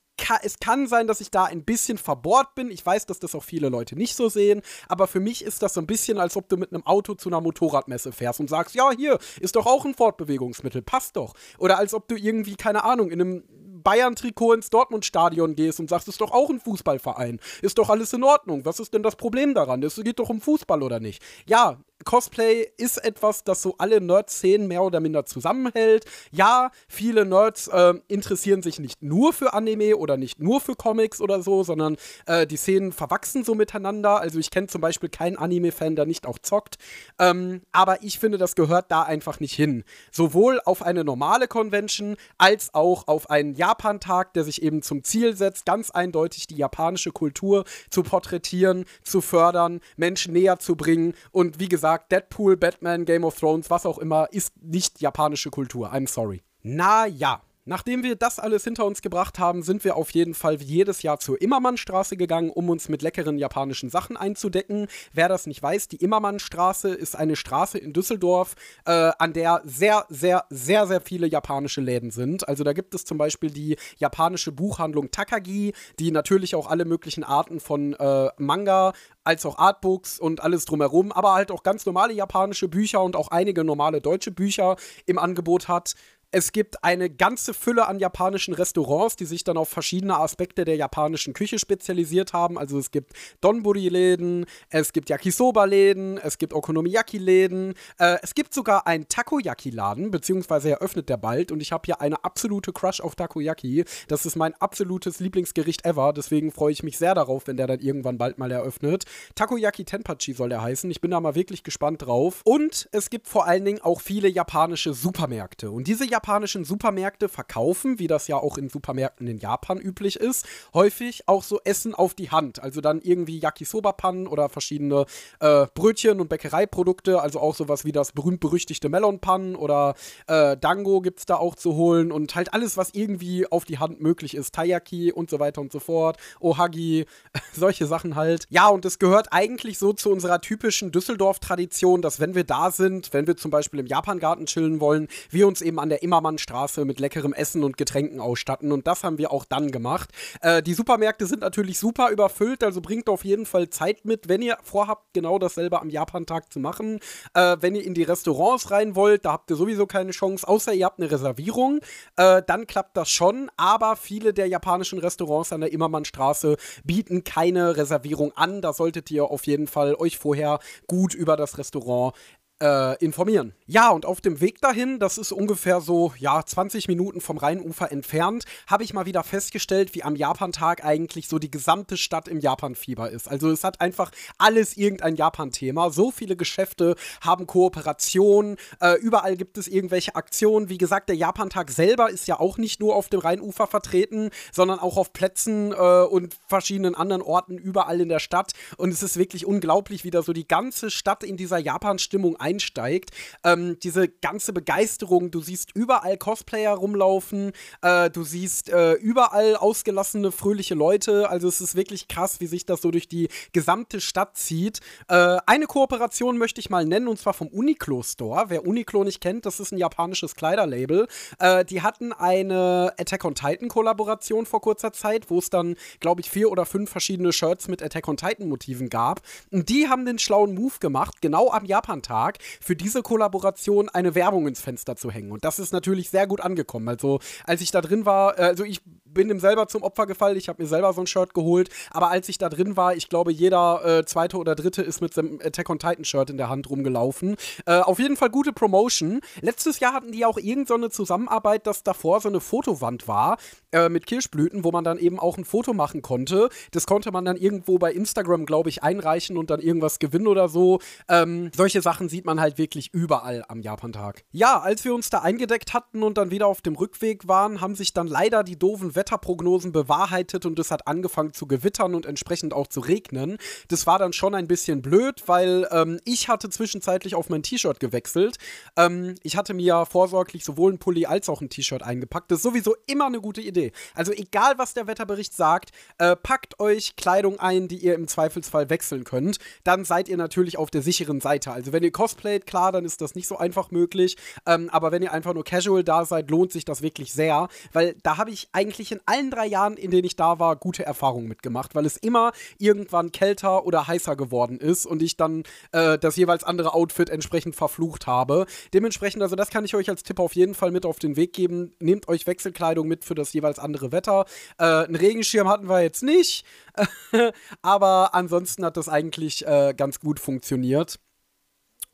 es kann sein, dass ich da ein bisschen verbohrt bin. Ich weiß, dass das auch viele Leute nicht so sehen. Aber für mich ist das so ein bisschen, als ob du mit einem Auto zu einer Motorradmesse fährst und sagst, ja, hier ist doch auch ein Fortbewegungsmittel, passt doch. Oder als ob du irgendwie, keine Ahnung, in einem Bayern-Trikot ins Dortmund-Stadion gehst und sagst, ist doch auch ein Fußballverein. Ist doch alles in Ordnung. Was ist denn das Problem daran? Es geht doch um Fußball oder nicht? Ja, Cosplay ist etwas, das so alle Nerd-Szenen mehr oder minder zusammenhält. Ja, viele Nerds äh, interessieren sich nicht nur für Anime oder nicht nur für Comics oder so, sondern äh, die Szenen verwachsen so miteinander. Also ich kenne zum Beispiel keinen Anime-Fan, der nicht auch zockt. Ähm, aber ich finde, das gehört da einfach nicht hin. Sowohl auf eine normale Convention als auch auf einen Japan-Tag, der sich eben zum Ziel setzt, ganz eindeutig die japanische Kultur zu porträtieren, zu fördern, Menschen näher zu bringen und wie gesagt, gesagt, Deadpool, Batman, Game of Thrones, was auch immer, ist nicht japanische Kultur. I'm sorry. Na ja. Nachdem wir das alles hinter uns gebracht haben, sind wir auf jeden Fall jedes Jahr zur Immermannstraße gegangen, um uns mit leckeren japanischen Sachen einzudecken. Wer das nicht weiß, die Immermannstraße ist eine Straße in Düsseldorf, äh, an der sehr, sehr, sehr, sehr viele japanische Läden sind. Also da gibt es zum Beispiel die japanische Buchhandlung Takagi, die natürlich auch alle möglichen Arten von äh, Manga als auch Artbooks und alles drumherum, aber halt auch ganz normale japanische Bücher und auch einige normale deutsche Bücher im Angebot hat. Es gibt eine ganze Fülle an japanischen Restaurants, die sich dann auf verschiedene Aspekte der japanischen Küche spezialisiert haben. Also es gibt Donburi-Läden, es gibt Yakisoba-Läden, es gibt Okonomiyaki-Läden, äh, es gibt sogar einen Takoyaki-Laden, beziehungsweise eröffnet der bald. Und ich habe hier eine absolute Crush auf Takoyaki. Das ist mein absolutes Lieblingsgericht ever. Deswegen freue ich mich sehr darauf, wenn der dann irgendwann bald mal eröffnet. Takoyaki Tenpachi soll der heißen. Ich bin da mal wirklich gespannt drauf. Und es gibt vor allen Dingen auch viele japanische Supermärkte. Und diese japanischen Supermärkte verkaufen, wie das ja auch in Supermärkten in Japan üblich ist, häufig auch so Essen auf die Hand. Also dann irgendwie Yakisoba-Pannen oder verschiedene äh, Brötchen und Bäckereiprodukte, also auch sowas wie das berühmt-berüchtigte Melonpannen oder äh, Dango es da auch zu holen und halt alles, was irgendwie auf die Hand möglich ist. Taiyaki und so weiter und so fort, Ohagi, solche Sachen halt. Ja, und es gehört eigentlich so zu unserer typischen Düsseldorf-Tradition, dass wenn wir da sind, wenn wir zum Beispiel im Japangarten chillen wollen, wir uns eben an der Immermannstraße mit leckerem Essen und Getränken ausstatten. Und das haben wir auch dann gemacht. Äh, die Supermärkte sind natürlich super überfüllt, also bringt auf jeden Fall Zeit mit, wenn ihr vorhabt, genau dasselbe am Japantag zu machen. Äh, wenn ihr in die Restaurants rein wollt, da habt ihr sowieso keine Chance, außer ihr habt eine Reservierung. Äh, dann klappt das schon, aber viele der japanischen Restaurants an der Immermannstraße bieten keine Reservierung an. Da solltet ihr auf jeden Fall euch vorher gut über das Restaurant äh, informieren. Ja, und auf dem Weg dahin, das ist ungefähr so, ja, 20 Minuten vom Rheinufer entfernt, habe ich mal wieder festgestellt, wie am Japantag eigentlich so die gesamte Stadt im Japan-Fieber ist. Also es hat einfach alles irgendein Japan-Thema. So viele Geschäfte haben Kooperationen, äh, überall gibt es irgendwelche Aktionen. Wie gesagt, der Japantag selber ist ja auch nicht nur auf dem Rheinufer vertreten, sondern auch auf Plätzen äh, und verschiedenen anderen Orten überall in der Stadt. Und es ist wirklich unglaublich, wie da so die ganze Stadt in dieser Japan-Stimmung ein einsteigt. Ähm, diese ganze Begeisterung, du siehst überall Cosplayer rumlaufen, äh, du siehst äh, überall ausgelassene, fröhliche Leute. Also es ist wirklich krass, wie sich das so durch die gesamte Stadt zieht. Äh, eine Kooperation möchte ich mal nennen, und zwar vom Uniqlo Store. Wer Uniqlo nicht kennt, das ist ein japanisches Kleiderlabel. Äh, die hatten eine Attack on Titan Kollaboration vor kurzer Zeit, wo es dann, glaube ich, vier oder fünf verschiedene Shirts mit Attack on Titan Motiven gab. Und die haben den schlauen Move gemacht, genau am Japan-Tag für diese Kollaboration eine Werbung ins Fenster zu hängen. Und das ist natürlich sehr gut angekommen. Also, als ich da drin war, äh, also ich bin dem selber zum Opfer gefallen. Ich habe mir selber so ein Shirt geholt. Aber als ich da drin war, ich glaube, jeder äh, zweite oder dritte ist mit seinem Attack on Titan Shirt in der Hand rumgelaufen. Äh, auf jeden Fall gute Promotion. Letztes Jahr hatten die auch irgendeine so Zusammenarbeit, dass davor so eine Fotowand war äh, mit Kirschblüten, wo man dann eben auch ein Foto machen konnte. Das konnte man dann irgendwo bei Instagram, glaube ich, einreichen und dann irgendwas gewinnen oder so. Ähm, solche Sachen sieht man halt wirklich überall am Japantag. Ja, als wir uns da eingedeckt hatten und dann wieder auf dem Rückweg waren, haben sich dann leider die doofen Wetterprognosen bewahrheitet und es hat angefangen zu gewittern und entsprechend auch zu regnen. Das war dann schon ein bisschen blöd, weil ähm, ich hatte zwischenzeitlich auf mein T-Shirt gewechselt. Ähm, ich hatte mir vorsorglich sowohl ein Pulli als auch ein T-Shirt eingepackt. Das ist sowieso immer eine gute Idee. Also egal, was der Wetterbericht sagt, äh, packt euch Kleidung ein, die ihr im Zweifelsfall wechseln könnt. Dann seid ihr natürlich auf der sicheren Seite. Also wenn ihr cosplayt, klar, dann ist das nicht so einfach möglich. Ähm, aber wenn ihr einfach nur casual da seid, lohnt sich das wirklich sehr, weil da habe ich eigentlich in allen drei Jahren, in denen ich da war, gute Erfahrungen mitgemacht, weil es immer irgendwann kälter oder heißer geworden ist und ich dann äh, das jeweils andere Outfit entsprechend verflucht habe. Dementsprechend, also das kann ich euch als Tipp auf jeden Fall mit auf den Weg geben. Nehmt euch Wechselkleidung mit für das jeweils andere Wetter. Äh, einen Regenschirm hatten wir jetzt nicht, aber ansonsten hat das eigentlich äh, ganz gut funktioniert.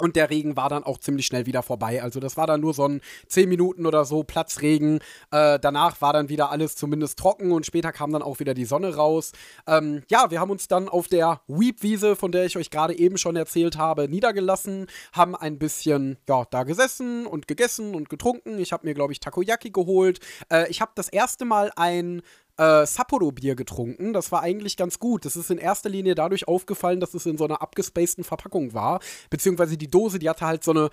Und der Regen war dann auch ziemlich schnell wieder vorbei. Also das war dann nur so ein 10 Minuten oder so Platzregen. Äh, danach war dann wieder alles zumindest trocken und später kam dann auch wieder die Sonne raus. Ähm, ja, wir haben uns dann auf der Weep-Wiese, von der ich euch gerade eben schon erzählt habe, niedergelassen, haben ein bisschen, ja, da gesessen und gegessen und getrunken. Ich habe mir, glaube ich, Takoyaki geholt. Äh, ich habe das erste Mal ein äh, Sapporo-Bier getrunken. Das war eigentlich ganz gut. Das ist in erster Linie dadurch aufgefallen, dass es in so einer abgespaceden Verpackung war. Beziehungsweise die Dose, die hatte halt so eine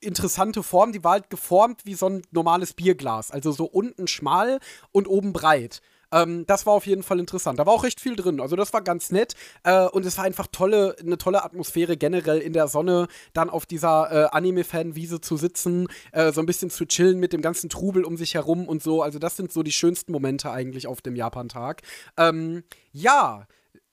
interessante Form. Die war halt geformt wie so ein normales Bierglas. Also so unten schmal und oben breit. Ähm, das war auf jeden Fall interessant. Da war auch recht viel drin. Also das war ganz nett. Äh, und es war einfach tolle, eine tolle Atmosphäre generell in der Sonne, dann auf dieser äh, Anime-Fan-Wiese zu sitzen, äh, so ein bisschen zu chillen mit dem ganzen Trubel um sich herum und so. Also das sind so die schönsten Momente eigentlich auf dem Japan-Tag. Ähm, ja.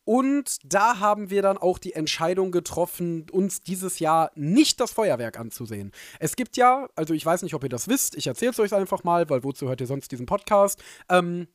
Und da haben wir dann auch die Entscheidung getroffen, uns dieses Jahr nicht das Feuerwerk anzusehen. Es gibt ja, also ich weiß nicht, ob ihr das wisst, ich erzähle es euch einfach mal, weil wozu hört ihr sonst diesen Podcast? Ähm,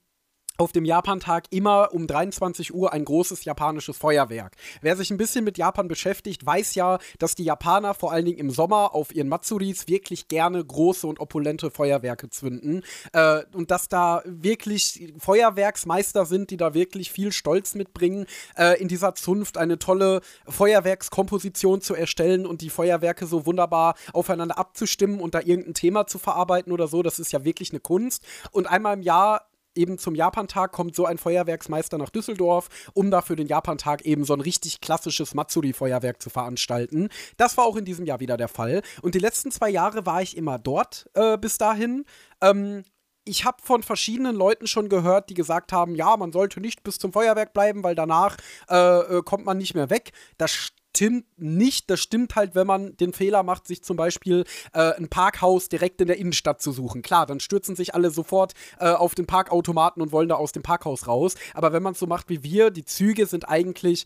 auf dem Japantag immer um 23 Uhr ein großes japanisches Feuerwerk. Wer sich ein bisschen mit Japan beschäftigt, weiß ja, dass die Japaner vor allen Dingen im Sommer auf ihren Matsuris wirklich gerne große und opulente Feuerwerke zünden. Äh, und dass da wirklich Feuerwerksmeister sind, die da wirklich viel Stolz mitbringen, äh, in dieser Zunft eine tolle Feuerwerkskomposition zu erstellen und die Feuerwerke so wunderbar aufeinander abzustimmen und da irgendein Thema zu verarbeiten oder so. Das ist ja wirklich eine Kunst. Und einmal im Jahr eben zum Japantag kommt so ein Feuerwerksmeister nach Düsseldorf, um da für den Japantag eben so ein richtig klassisches Matsuri-Feuerwerk zu veranstalten. Das war auch in diesem Jahr wieder der Fall. Und die letzten zwei Jahre war ich immer dort äh, bis dahin. Ähm, ich habe von verschiedenen Leuten schon gehört, die gesagt haben, ja, man sollte nicht bis zum Feuerwerk bleiben, weil danach äh, äh kommt man nicht mehr weg. Das stimmt nicht. Das stimmt halt, wenn man den Fehler macht, sich zum Beispiel äh, ein Parkhaus direkt in der Innenstadt zu suchen. Klar, dann stürzen sich alle sofort äh, auf den Parkautomaten und wollen da aus dem Parkhaus raus. Aber wenn man es so macht wie wir, die Züge sind eigentlich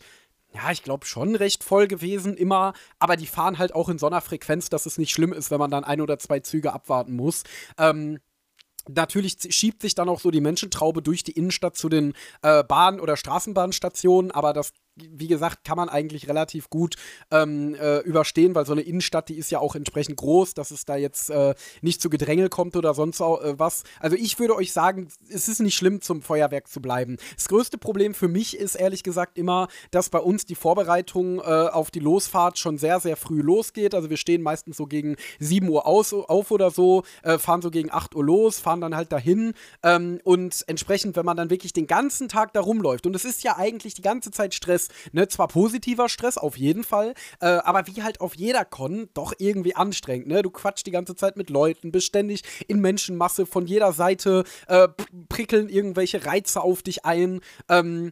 ja, ich glaube schon recht voll gewesen immer, aber die fahren halt auch in so einer Frequenz, dass es nicht schlimm ist, wenn man dann ein oder zwei Züge abwarten muss. Ähm, Natürlich schiebt sich dann auch so die Menschentraube durch die Innenstadt zu den äh, Bahn- oder Straßenbahnstationen, aber das wie gesagt, kann man eigentlich relativ gut ähm, äh, überstehen, weil so eine Innenstadt, die ist ja auch entsprechend groß, dass es da jetzt äh, nicht zu Gedränge kommt oder sonst auch, äh, was. Also ich würde euch sagen, es ist nicht schlimm, zum Feuerwerk zu bleiben. Das größte Problem für mich ist ehrlich gesagt immer, dass bei uns die Vorbereitung äh, auf die Losfahrt schon sehr, sehr früh losgeht. Also wir stehen meistens so gegen 7 Uhr aus, auf oder so, äh, fahren so gegen 8 Uhr los, fahren dann halt dahin ähm, und entsprechend, wenn man dann wirklich den ganzen Tag da rumläuft und es ist ja eigentlich die ganze Zeit Stress, ist ne, zwar positiver Stress, auf jeden Fall, äh, aber wie halt auf jeder Con doch irgendwie anstrengend. Ne? Du quatschst die ganze Zeit mit Leuten, bist ständig in Menschenmasse, von jeder Seite äh, prickeln irgendwelche Reize auf dich ein. Ähm,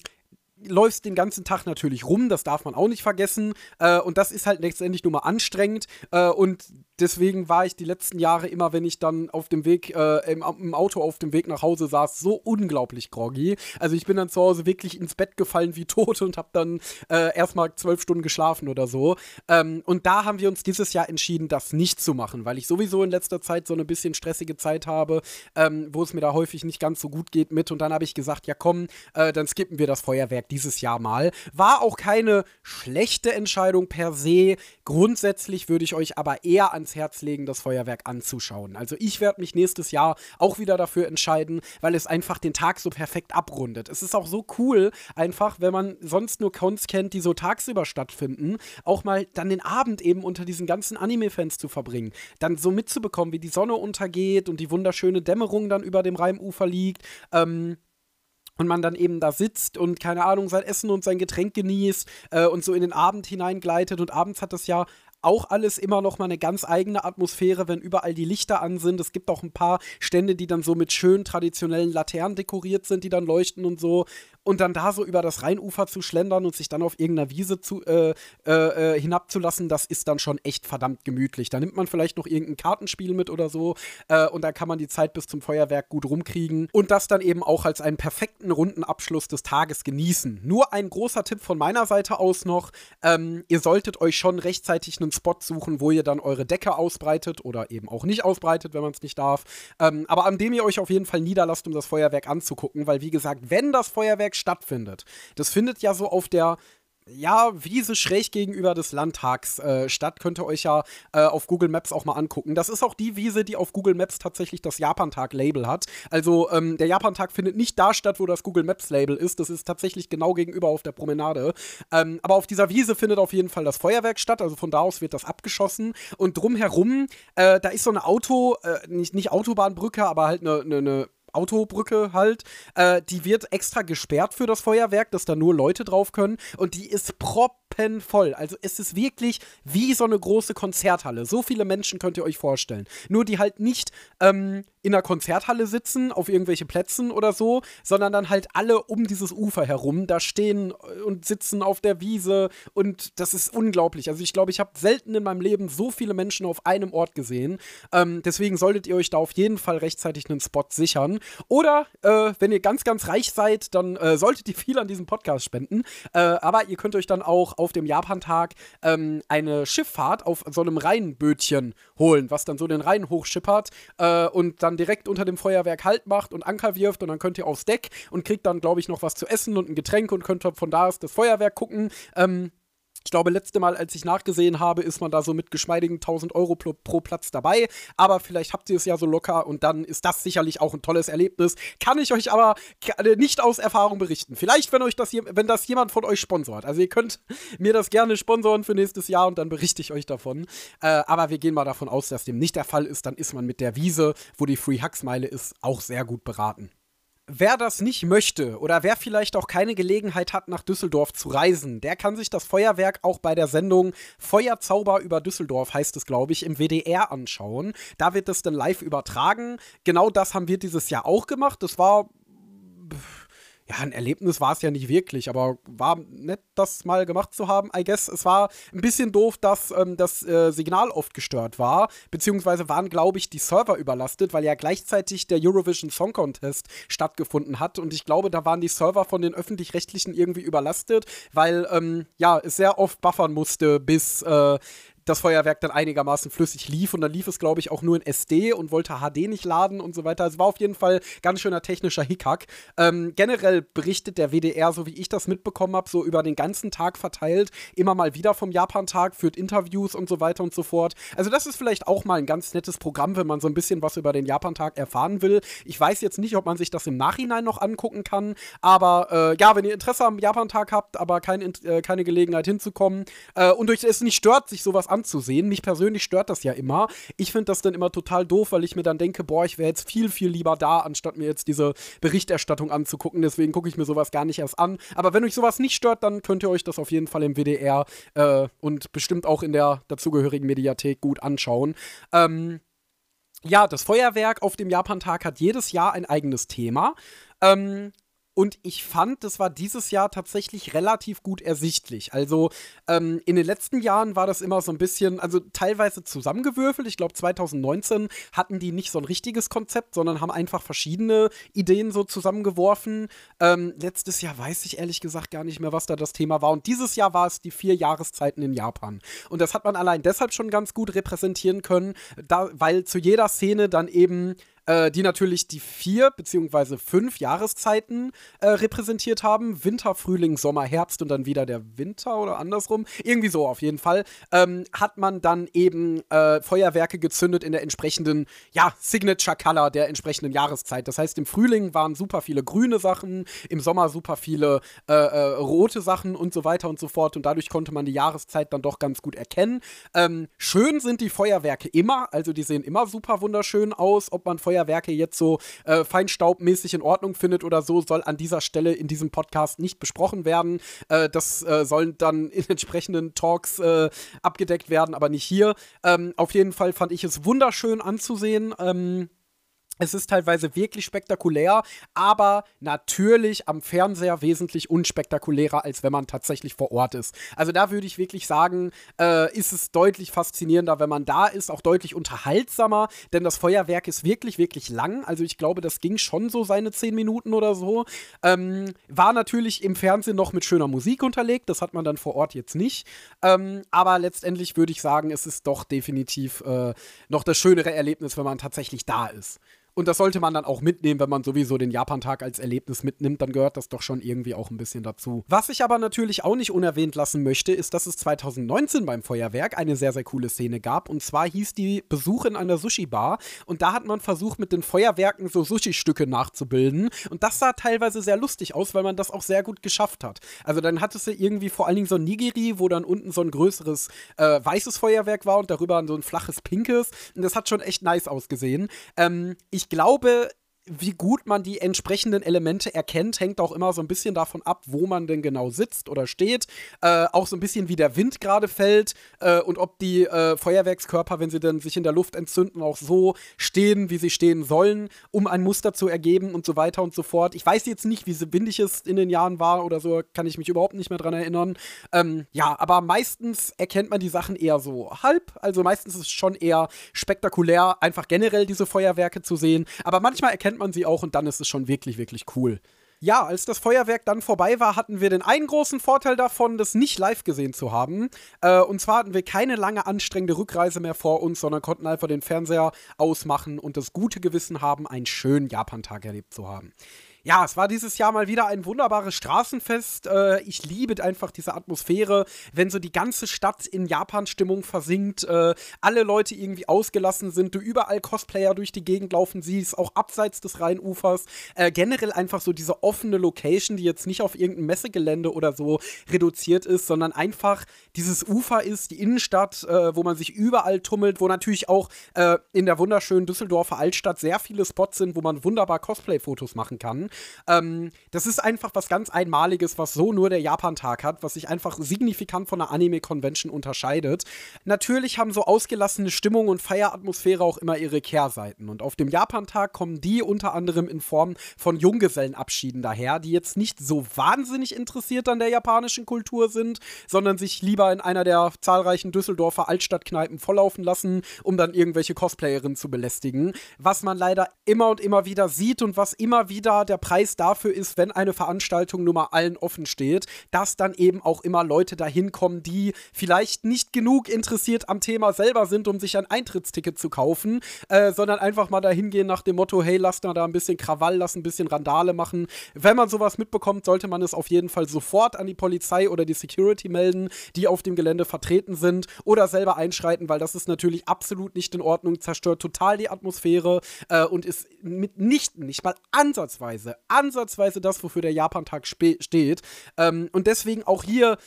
läufst den ganzen Tag natürlich rum, das darf man auch nicht vergessen. Äh, und das ist halt letztendlich nur mal anstrengend. Äh, und deswegen war ich die letzten Jahre immer, wenn ich dann auf dem Weg, äh, im, im, Auto auf dem Weg nach Hause saß, so unglaublich groggy. Also ich bin dann zu Hause wirklich ins Bett gefallen wie tot und habe dann äh, erstmal zwölf Stunden geschlafen oder so. Ähm, und da haben wir uns dieses Jahr entschieden, das nicht zu machen, weil ich sowieso in letzter Zeit so eine bisschen stressige Zeit habe, ähm, wo es mir da häufig nicht ganz so gut geht mit. Und dann habe ich gesagt, ja komm, äh, dann skippen wir das Feuerwerk dieses Jahr mal. War auch keine schlechte Entscheidung per se. Grundsätzlich würde ich euch aber eher ans Herz legen, das Feuerwerk anzuschauen. Also ich werde mich nächstes Jahr auch wieder dafür entscheiden, weil es einfach den Tag so perfekt abrundet. Es ist auch so cool, einfach, wenn man sonst nur Cons kennt, die so tagsüber stattfinden, auch mal dann den Abend eben unter diesen ganzen Anime-Fans zu verbringen. Dann so mitzubekommen, wie die Sonne untergeht und die wunderschöne Dämmerung dann über dem Reimufer liegt. Ähm, und man dann eben da sitzt und keine Ahnung sein Essen und sein Getränk genießt äh, und so in den Abend hineingleitet und abends hat das ja auch alles immer noch mal eine ganz eigene Atmosphäre, wenn überall die Lichter an sind. Es gibt auch ein paar Stände, die dann so mit schön traditionellen Laternen dekoriert sind, die dann leuchten und so und dann da so über das Rheinufer zu schlendern und sich dann auf irgendeiner Wiese zu, äh, äh, äh, hinabzulassen, das ist dann schon echt verdammt gemütlich. Da nimmt man vielleicht noch irgendein Kartenspiel mit oder so äh, und da kann man die Zeit bis zum Feuerwerk gut rumkriegen und das dann eben auch als einen perfekten runden Abschluss des Tages genießen. Nur ein großer Tipp von meiner Seite aus noch, ähm, ihr solltet euch schon rechtzeitig einen Spot suchen, wo ihr dann eure Decke ausbreitet oder eben auch nicht ausbreitet, wenn man es nicht darf, ähm, aber an dem ihr euch auf jeden Fall niederlasst, um das Feuerwerk anzugucken, weil wie gesagt, wenn das Feuerwerk Feuerwerk stattfindet. Das findet ja so auf der ja, Wiese schräg gegenüber des Landtags äh, statt. Könnt ihr euch ja äh, auf Google Maps auch mal angucken. Das ist auch die Wiese, die auf Google Maps tatsächlich das Japantag-Label hat. Also ähm, der Japantag findet nicht da statt, wo das Google Maps-Label ist. Das ist tatsächlich genau gegenüber auf der Promenade. Ähm, aber auf dieser Wiese findet auf jeden Fall das Feuerwerk statt. Also von da aus wird das abgeschossen. Und drumherum, äh, da ist so eine Auto, äh, nicht, nicht Autobahnbrücke, aber halt eine, eine, eine Autobrücke halt, äh, die wird extra gesperrt für das Feuerwerk, dass da nur Leute drauf können. Und die ist prop voll. Also es ist wirklich wie so eine große Konzerthalle. So viele Menschen könnt ihr euch vorstellen. Nur die halt nicht ähm, in einer Konzerthalle sitzen, auf irgendwelche Plätzen oder so, sondern dann halt alle um dieses Ufer herum da stehen und sitzen auf der Wiese und das ist unglaublich. Also ich glaube, ich habe selten in meinem Leben so viele Menschen auf einem Ort gesehen. Ähm, deswegen solltet ihr euch da auf jeden Fall rechtzeitig einen Spot sichern. Oder äh, wenn ihr ganz, ganz reich seid, dann äh, solltet ihr viel an diesem Podcast spenden. Äh, aber ihr könnt euch dann auch auf dem Japantag ähm, eine Schifffahrt auf so einem Rheinbötchen holen, was dann so den Rhein hochschippert äh, und dann direkt unter dem Feuerwerk Halt macht und Anker wirft und dann könnt ihr aufs Deck und kriegt dann, glaube ich, noch was zu essen und ein Getränk und könnt von da aus das Feuerwerk gucken. Ähm, ich glaube, letzte Mal, als ich nachgesehen habe, ist man da so mit geschmeidigen 1000 Euro pro, pro, Platz dabei. Aber vielleicht habt ihr es ja so locker und dann ist das sicherlich auch ein tolles Erlebnis. Kann ich euch aber äh, nicht aus Erfahrung berichten. Vielleicht, wenn euch das, wenn das jemand von euch sponsort. Also ihr könnt mir das gerne sponsoren für nächstes Jahr und dann berichte ich euch davon. Äh, aber wir gehen mal davon aus, dass dem nicht der Fall ist. Dann ist man mit der Wiese, wo die Free Hugs Meile ist, auch sehr gut beraten. Wer das nicht möchte oder wer vielleicht auch keine Gelegenheit hat, nach Düsseldorf zu reisen, der kann sich das Feuerwerk auch bei der Sendung Feuerzauber über Düsseldorf, heißt es, glaube ich, im WDR anschauen. Da wird es dann live übertragen. Genau das haben wir dieses Jahr auch gemacht. Das war ja, ein Erlebnis war es ja nicht wirklich, aber war nett, das mal gemacht zu haben. I guess, es war ein bisschen doof, dass ähm, das äh, Signal oft gestört war, beziehungsweise waren, glaube ich, die Server überlastet, weil ja gleichzeitig der Eurovision Song Contest stattgefunden hat und ich glaube, da waren die Server von den Öffentlich-Rechtlichen irgendwie überlastet, weil, ähm, ja, es sehr oft buffern musste, bis äh, das Feuerwerk dann einigermaßen flüssig lief und dann lief es, glaube ich, auch nur in SD und wollte HD nicht laden und so weiter. Es war auf jeden Fall ganz schöner technischer Hickhack. Ähm, generell berichtet der WDR, so wie ich das mitbekommen habe, so über den ganzen Tag verteilt, immer mal wieder vom Japan-Tag, führt Interviews und so weiter und so fort. Also das ist vielleicht auch mal ein ganz nettes Programm, wenn man so ein bisschen was über den Japan-Tag erfahren will. Ich weiß jetzt nicht, ob man sich das im Nachhinein noch angucken kann, aber äh, ja, wenn ihr Interesse am Japan-Tag habt, aber kein, äh, keine Gelegenheit hinzukommen äh, und euch es nicht stört, sich sowas anzusehen. Mich persönlich stört das ja immer. Ich finde das dann immer total doof, weil ich mir dann denke, boah, ich wäre jetzt viel, viel lieber da, anstatt mir jetzt diese Berichterstattung anzugucken. Deswegen gucke ich mir sowas gar nicht erst an. Aber wenn euch sowas nicht stört, dann könnt ihr euch das auf jeden Fall im WDR äh, und bestimmt auch in der dazugehörigen Mediathek gut anschauen. Ähm, ja, das Feuerwerk auf dem Japantag hat jedes Jahr ein eigenes Thema. Ähm, und ich fand, das war dieses Jahr tatsächlich relativ gut ersichtlich. Also ähm, in den letzten Jahren war das immer so ein bisschen, also teilweise zusammengewürfelt. Ich glaube, 2019 hatten die nicht so ein richtiges Konzept, sondern haben einfach verschiedene Ideen so zusammengeworfen. Ähm, letztes Jahr weiß ich ehrlich gesagt gar nicht mehr, was da das Thema war. Und dieses Jahr war es die vier Jahreszeiten in Japan. Und das hat man allein deshalb schon ganz gut repräsentieren können, da, weil zu jeder Szene dann eben äh, die natürlich die vier beziehungsweise fünf Jahreszeiten äh, repräsentiert haben. Winter, Frühling, Sommer, Herbst und dann wieder der Winter oder andersrum. Irgendwie so auf jeden Fall. Ähm, hat man dann eben äh, Feuerwerke gezündet in der entsprechenden, ja, Signature Color der entsprechenden Jahreszeit. Das heißt, im Frühling waren super viele grüne Sachen, im Sommer super viele äh, äh, rote Sachen und so weiter und so fort. Und dadurch konnte man die Jahreszeit dann doch ganz gut erkennen. Ähm, schön sind die Feuerwerke immer, also die sehen immer super wunderschön aus, ob man Feuerwerke Feuerwerke jetzt so äh, feinstaubmäßig in Ordnung findet oder so, soll an dieser Stelle in diesem Podcast nicht besprochen werden. Äh, das äh, sollen dann in entsprechenden Talks äh, abgedeckt werden, aber nicht hier. Ähm, auf jeden Fall fand ich es wunderschön anzusehen. Ähm, es ist teilweise wirklich spektakulär, aber natürlich am Fernseher wesentlich unspektakulärer, als wenn man tatsächlich vor Ort ist. Also da würde ich wirklich sagen, äh, ist es deutlich faszinierender, wenn man da ist, auch deutlich unterhaltsamer, denn das Feuerwerk ist wirklich, wirklich lang. Also ich glaube, das ging schon so seine zehn Minuten oder so. Ähm, war natürlich im Fernsehen noch mit schöner Musik unterlegt, das hat man dann vor Ort jetzt nicht. Ähm, aber letztendlich würde ich sagen, es ist doch definitiv äh, noch das schönere Erlebnis, wenn man tatsächlich da ist. Und das sollte man dann auch mitnehmen, wenn man sowieso den Japan-Tag als Erlebnis mitnimmt, dann gehört das doch schon irgendwie auch ein bisschen dazu. Was ich aber natürlich auch nicht unerwähnt lassen möchte, ist, dass es 2019 beim Feuerwerk eine sehr, sehr coole Szene gab. Und zwar hieß die Besuch in einer Sushi-Bar. Und da hat man versucht, mit den Feuerwerken so Sushi-Stücke nachzubilden. Und das sah teilweise sehr lustig aus, weil man das auch sehr gut geschafft hat. Also dann hattest du irgendwie vor allen Dingen so ein Nigiri, wo dann unten so ein größeres äh, weißes Feuerwerk war und darüber so ein flaches pinkes. Und das hat schon echt nice ausgesehen. Ähm, ich ich glaube, wie gut man die entsprechenden Elemente erkennt, hängt auch immer so ein bisschen davon ab, wo man denn genau sitzt oder steht. Äh, auch so ein bisschen, wie der Wind gerade fällt äh, und ob die äh, Feuerwerkskörper, wenn sie dann sich in der Luft entzünden, auch so stehen, wie sie stehen sollen, um ein Muster zu ergeben und so weiter und so fort. Ich weiß jetzt nicht, wie windig es in den Jahren war oder so, kann ich mich überhaupt nicht mehr dran erinnern. Ähm, ja, aber meistens erkennt man die Sachen eher so halb. Also meistens ist es schon eher spektakulär, einfach generell diese Feuerwerke zu sehen. Aber manchmal erkennt man man sie auch und dann ist es schon wirklich, wirklich cool. Ja, als das Feuerwerk dann vorbei war, hatten wir den einen großen Vorteil davon, das nicht live gesehen zu haben. Äh, und zwar hatten wir keine lange anstrengende Rückreise mehr vor uns, sondern konnten einfach den Fernseher ausmachen und das gute Gewissen haben, einen schönen Japantag erlebt zu haben ja, es war dieses Jahr mal wieder ein wunderbares Straßenfest. Äh, ich liebe einfach diese Atmosphäre, wenn so die ganze Stadt in Japan-Stimmung versinkt, äh, alle Leute irgendwie ausgelassen sind, du überall Cosplayer durch die Gegend laufen siehst, auch abseits des Rheinufers. Äh, generell einfach so diese offene Location, die jetzt nicht auf irgendein Messegelände oder so reduziert ist, sondern einfach dieses Ufer ist, die Innenstadt, äh, wo man sich überall tummelt, wo natürlich auch äh, in der wunderschönen Düsseldorfer Altstadt sehr viele Spots sind, wo man wunderbar Cosplay-Fotos machen kann. Ähm, das ist einfach was ganz Einmaliges, was so nur der Japan-Tag hat, was sich einfach signifikant von der Anime-Convention unterscheidet. Natürlich haben so ausgelassene Stimmung und Feieratmosphäre auch immer ihre Kehrseiten. Und auf dem Japan-Tag kommen die unter anderem in Form von Junggesellenabschieden daher, die jetzt nicht so wahnsinnig interessiert an der japanischen Kultur sind, sondern sich lieber in einer der zahlreichen Düsseldorfer Altstadtkneipen volllaufen lassen, um dann irgendwelche Cosplayerinnen zu belästigen. Was man leider immer und immer wieder sieht und was immer wieder der Preis dafür ist, wenn eine Veranstaltung nun mal allen offen steht, dass dann eben auch immer Leute dahin kommen, die vielleicht nicht genug interessiert am Thema selber sind, um sich ein Eintrittsticket zu kaufen, äh, sondern einfach mal dahin gehen nach dem Motto, hey, lass da ein bisschen Krawall, lass ein bisschen Randale machen. Wenn man sowas mitbekommt, sollte man es auf jeden Fall sofort an die Polizei oder die Security melden, die auf dem Gelände vertreten sind oder selber einschreiten, weil das ist natürlich absolut nicht in Ordnung, zerstört total die Atmosphäre äh, und ist mitnichten, nicht mal ansatzweise ansatzweise, ansatzweise das, wofür der Japantag steht. Ähm, und deswegen auch hier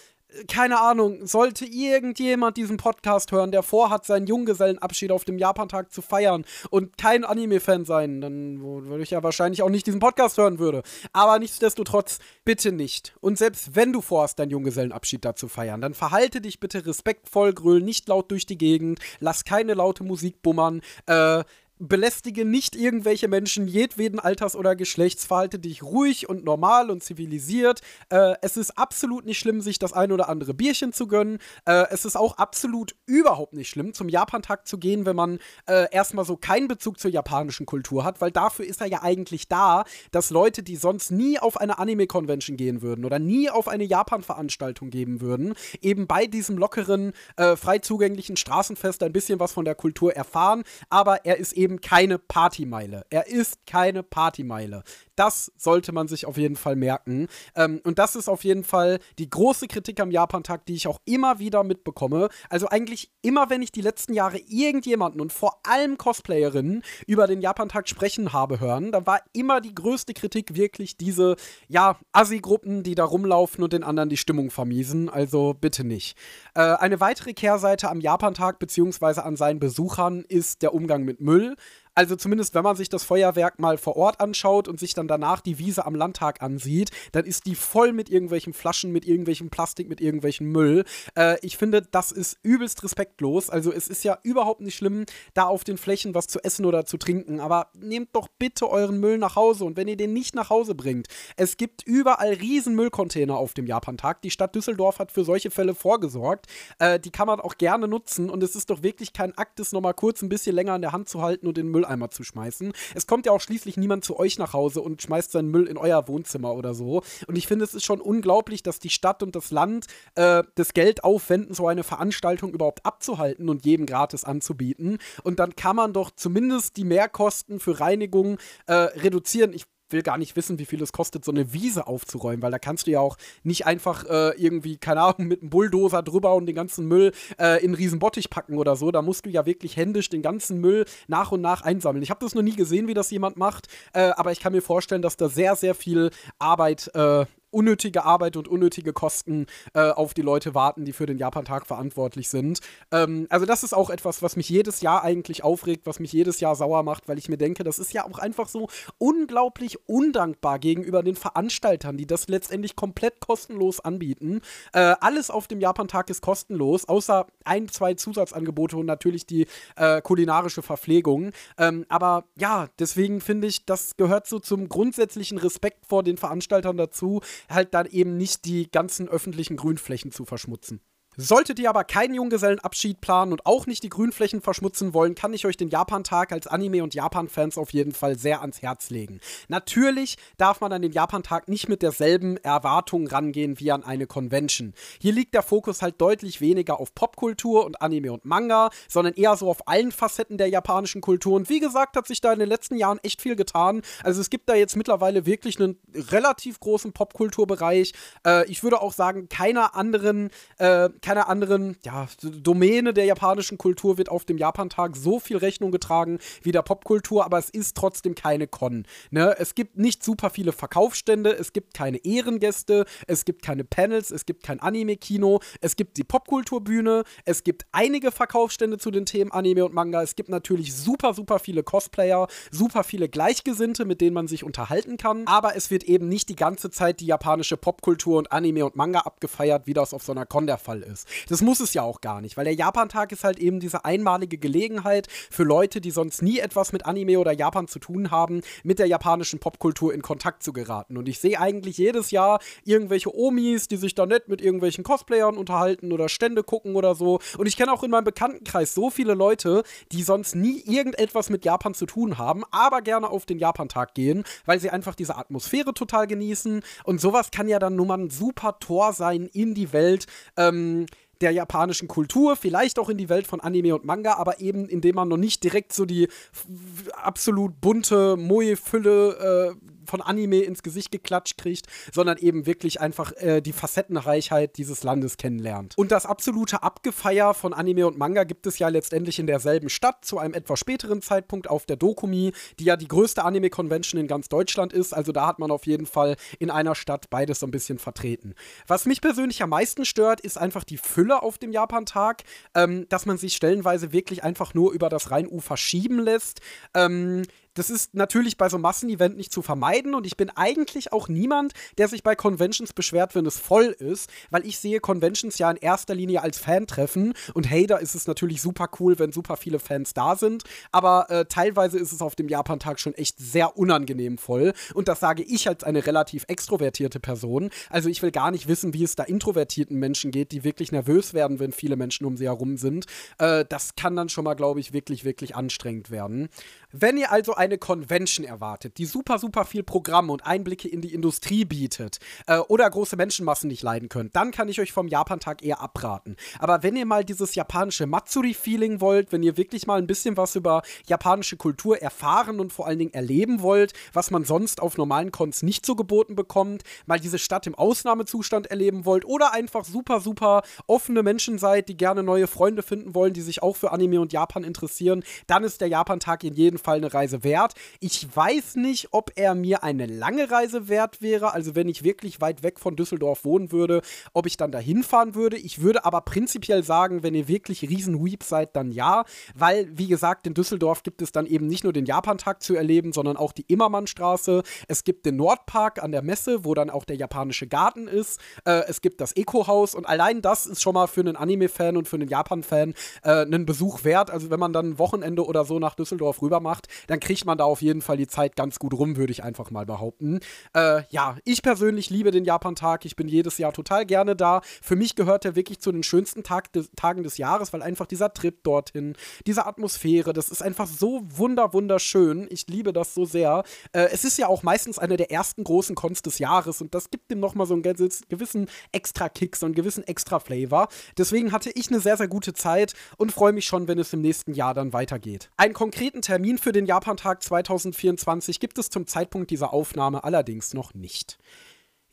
keine Ahnung, sollte irgendjemand diesen Podcast hören, der vorhat, seinen Junggesellenabschied auf dem Japantag zu feiern und kein Anime-Fan sein, dann würde ich ja wahrscheinlich auch nicht diesen Podcast hören würde. Aber nichtsdestotrotz, bitte nicht. Und selbst wenn du vorhast, deinen Junggesellenabschied da zu feiern, dann verhalte dich bitte respektvoll, gröl nicht laut durch die Gegend, lass keine laute Musik bummern, äh, belästige nicht irgendwelche Menschen jedweden Alters oder Geschlechts, verhalte dich ruhig und normal und zivilisiert. Äh, es ist absolut nicht schlimm, sich das ein oder andere Bierchen zu gönnen. Äh, es ist auch absolut überhaupt nicht schlimm, zum Japantag zu gehen, wenn man äh, erstmal so keinen Bezug zur japanischen Kultur hat, weil dafür ist er ja eigentlich da, dass Leute, die sonst nie auf eine Anime-Convention gehen würden oder nie auf eine Japan-Veranstaltung geben würden, eben bei diesem lockeren, äh, frei zugänglichen Straßenfest ein bisschen was von der Kultur erfahren, aber er ist eben eben keine Partymeile. Er ist keine Partymeile. Das sollte man sich auf jeden Fall merken. Ähm, und das ist auf jeden Fall die große Kritik am Japantag, die ich auch immer wieder mitbekomme. Also eigentlich immer, wenn ich die letzten Jahre irgendjemanden und vor allem Cosplayerinnen über den Japantag sprechen habe hören, da war immer die größte Kritik wirklich diese, ja, Assi-Gruppen, die da rumlaufen und den anderen die Stimmung vermiesen. Also bitte nicht. Äh, eine weitere Kehrseite am Japantag bzw. an seinen Besuchern ist der Umgang mit Müll. Also zumindest, wenn man sich das Feuerwerk mal vor Ort anschaut und sich dann danach die Wiese am Landtag ansieht, dann ist die voll mit irgendwelchen Flaschen, mit irgendwelchem Plastik, mit irgendwelchem Müll. Äh, ich finde, das ist übelst respektlos. Also es ist ja überhaupt nicht schlimm, da auf den Flächen was zu essen oder zu trinken. Aber nehmt doch bitte euren Müll nach Hause. Und wenn ihr den nicht nach Hause bringt, es gibt überall riesen Müllcontainer auf dem Japantag. Die Stadt Düsseldorf hat für solche Fälle vorgesorgt. Äh, die kann man auch gerne nutzen. Und es ist doch wirklich kein Akt, das nochmal kurz ein bisschen länger in der Hand zu halten und den Müll Mülleimer zu schmeißen. Es kommt ja auch schließlich niemand zu euch nach Hause und schmeißt seinen Müll in euer Wohnzimmer oder so. Und ich finde, es ist schon unglaublich, dass die Stadt und das Land äh, das Geld aufwenden, so eine Veranstaltung überhaupt abzuhalten und jedem gratis anzubieten. Und dann kann man doch zumindest die Mehrkosten für Reinigung äh, reduzieren. Ich will gar nicht wissen, wie viel es kostet, so eine Wiese aufzuräumen, weil da kannst du ja auch nicht einfach äh, irgendwie, keine Ahnung, mit einem Bulldozer drüber und den ganzen Müll äh, in einen riesen Bottich packen oder so. Da musst du ja wirklich händisch den ganzen Müll nach und nach einsammeln. Ich habe das noch nie gesehen, wie das jemand macht, äh, aber ich kann mir vorstellen, dass da sehr, sehr viel Arbeit äh, unnötige Arbeit und unnötige Kosten äh, auf die Leute warten, die für den Japantag verantwortlich sind. Ähm, also das ist auch etwas, was mich jedes Jahr eigentlich aufregt, was mich jedes Jahr sauer macht, weil ich mir denke, das ist ja auch einfach so unglaublich undankbar gegenüber den Veranstaltern, die das letztendlich komplett kostenlos anbieten. Äh, alles auf dem Japantag ist kostenlos, außer ein, zwei Zusatzangebote und natürlich die äh, kulinarische Verpflegung. Ähm, aber ja, deswegen finde ich, das gehört so zum grundsätzlichen Respekt vor den Veranstaltern dazu, halt dann eben nicht die ganzen öffentlichen Grünflächen zu verschmutzen. Solltet ihr aber keinen Junggesellenabschied planen und auch nicht die Grünflächen verschmutzen wollen, kann ich euch den Japantag als Anime- und Japan-Fans auf jeden Fall sehr ans Herz legen. Natürlich darf man an den Japantag nicht mit derselben Erwartung rangehen wie an eine Convention. Hier liegt der Fokus halt deutlich weniger auf Popkultur und Anime und Manga, sondern eher so auf allen Facetten der japanischen Kultur. Und wie gesagt, hat sich da in den letzten Jahren echt viel getan. Also es gibt da jetzt mittlerweile wirklich einen relativ großen Popkulturbereich. Äh, ich würde auch sagen, keiner anderen äh, keiner anderen ja, Domäne der japanischen Kultur wird auf dem Japantag so viel Rechnung getragen wie der Popkultur, aber es ist trotzdem keine Con. Ne? Es gibt nicht super viele Verkaufsstände, es gibt keine Ehrengäste, es gibt keine Panels, es gibt kein Anime-Kino, es gibt die Popkulturbühne, es gibt einige Verkaufsstände zu den Themen Anime und Manga, es gibt natürlich super, super viele Cosplayer, super viele Gleichgesinnte, mit denen man sich unterhalten kann, aber es wird eben nicht die ganze Zeit die japanische Popkultur und Anime und Manga abgefeiert, wie das auf so einer Con der Fall ist ist. Das muss es ja auch gar nicht, weil der Japantag ist halt eben diese einmalige Gelegenheit für Leute, die sonst nie etwas mit Anime oder Japan zu tun haben, mit der japanischen Popkultur in Kontakt zu geraten. Und ich sehe eigentlich jedes Jahr irgendwelche Omis, die sich da nett mit irgendwelchen Cosplayern unterhalten oder Stände gucken oder so. Und ich kenne auch in meinem Bekanntenkreis so viele Leute, die sonst nie irgendetwas mit Japan zu tun haben, aber gerne auf den Japantag gehen, weil sie einfach diese Atmosphäre total genießen. Und sowas kann ja dann nun mal ein super Tor sein in die Welt. Ähm, der japanischen Kultur, vielleicht auch in die Welt von Anime und Manga, aber eben indem man noch nicht direkt so die absolut bunte Moe-Fülle äh, von Anime ins Gesicht geklatscht kriegt, sondern eben wirklich einfach äh, die Facettenreichheit dieses Landes kennenlernt. Und das absolute Abgefeier von Anime und Manga gibt es ja letztendlich in derselben Stadt, zu einem etwas späteren Zeitpunkt auf der Dokumi, die ja die größte Anime-Convention in ganz Deutschland ist. Also da hat man auf jeden Fall in einer Stadt beides so ein bisschen vertreten. Was mich persönlich am meisten stört, ist einfach die Fülle auf dem Japantag, ähm, dass man sich stellenweise wirklich einfach nur über das Rheinufer schieben lässt. Ähm, das ist natürlich bei so einem Massenevent nicht zu vermeiden und ich bin eigentlich auch niemand, der sich bei Conventions beschwert, wenn es voll ist, weil ich sehe Conventions ja in erster Linie als Fan-Treffen und hey, da ist es natürlich super cool, wenn super viele Fans da sind, aber äh, teilweise ist es auf dem Japan-Tag schon echt sehr unangenehm voll und das sage ich als eine relativ extrovertierte Person. Also ich will gar nicht wissen, wie es da introvertierten Menschen geht, die wirklich nervös werden, wenn viele Menschen um sie herum sind. Äh, das kann dann schon mal, glaube ich, wirklich, wirklich anstrengend werden. Wenn ihr also eine Convention erwartet, die super, super viel Programm und Einblicke in die Industrie bietet äh, oder große Menschenmassen nicht leiden könnt, dann kann ich euch vom Japantag eher abraten. Aber wenn ihr mal dieses japanische Matsuri-Feeling wollt, wenn ihr wirklich mal ein bisschen was über japanische Kultur erfahren und vor allen Dingen erleben wollt, was man sonst auf normalen Cons nicht so geboten bekommt, mal diese Stadt im Ausnahmezustand erleben wollt oder einfach super, super offene Menschen seid, die gerne neue Freunde finden wollen, die sich auch für Anime und Japan interessieren, dann ist der Japantag in jedem Fall eine Reise wert. Ich weiß nicht, ob er mir eine lange Reise wert wäre, also wenn ich wirklich weit weg von Düsseldorf wohnen würde, ob ich dann dahin fahren würde. Ich würde aber prinzipiell sagen, wenn ihr wirklich Riesen-Weep seid, dann ja, weil, wie gesagt, in Düsseldorf gibt es dann eben nicht nur den Japantag zu erleben, sondern auch die Immermannstraße. Es gibt den Nordpark an der Messe, wo dann auch der japanische Garten ist. Äh, es gibt das Eco-Haus und allein das ist schon mal für einen Anime-Fan und für einen Japan-Fan äh, einen Besuch wert. Also wenn man dann ein Wochenende oder so nach Düsseldorf rüber macht, macht, dann kriegt man da auf jeden Fall die Zeit ganz gut rum, würde ich einfach mal behaupten. Äh, ja, ich persönlich liebe den Japan-Tag. Ich bin jedes Jahr total gerne da. Für mich gehört er wirklich zu den schönsten Tag des, Tagen des Jahres, weil einfach dieser Trip dorthin, diese Atmosphäre, das ist einfach so wunder, wunderschön. Ich liebe das so sehr. Äh, es ist ja auch meistens eine der ersten großen Cons des Jahres und das gibt dem nochmal so einen gewissen Extra-Kick, so einen gewissen Extra-Flavor. Deswegen hatte ich eine sehr, sehr gute Zeit und freue mich schon, wenn es im nächsten Jahr dann weitergeht. Einen konkreten Termin für den Japantag 2024 gibt es zum Zeitpunkt dieser Aufnahme allerdings noch nicht.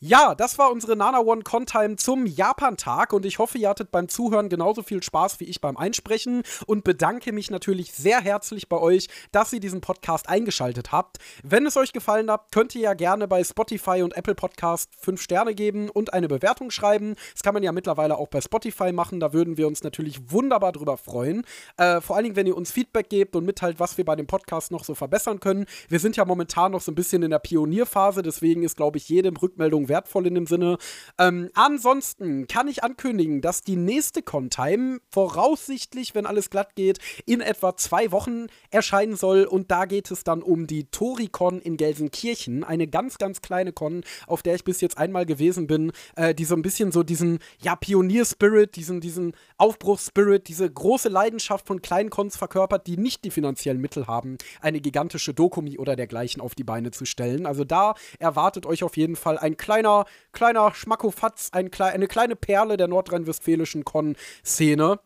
Ja, das war unsere Nana One Contime zum Japan-Tag und ich hoffe, ihr hattet beim Zuhören genauso viel Spaß wie ich beim Einsprechen und bedanke mich natürlich sehr herzlich bei euch, dass ihr diesen Podcast eingeschaltet habt. Wenn es euch gefallen hat, könnt ihr ja gerne bei Spotify und Apple Podcast 5 Sterne geben und eine Bewertung schreiben. Das kann man ja mittlerweile auch bei Spotify machen, da würden wir uns natürlich wunderbar drüber freuen. Äh, vor allen Dingen, wenn ihr uns Feedback gebt und mitteilt, was wir bei dem Podcast noch so verbessern können. Wir sind ja momentan noch so ein bisschen in der Pionierphase, deswegen ist, glaube ich, jede Rückmeldung wertvoll in dem Sinne. Ähm, ansonsten kann ich ankündigen, dass die nächste Con-Time voraussichtlich, wenn alles glatt geht, in etwa zwei Wochen erscheinen soll. Und da geht es dann um die Toricon in Gelsenkirchen. Eine ganz, ganz kleine Con, auf der ich bis jetzt einmal gewesen bin, äh, die so ein bisschen so diesen, ja, Pionier-Spirit, diesen, diesen Aufbruchsspirit, diese große Leidenschaft von kleinen Cons verkörpert, die nicht die finanziellen Mittel haben, eine gigantische Dokumi oder dergleichen auf die Beine zu stellen. Also da erwartet euch auf jeden Fall ein kleiner kleiner, kleiner Schmackofatz, ein, eine kleine Perle der nordrhein-westfälischen Con-Szene.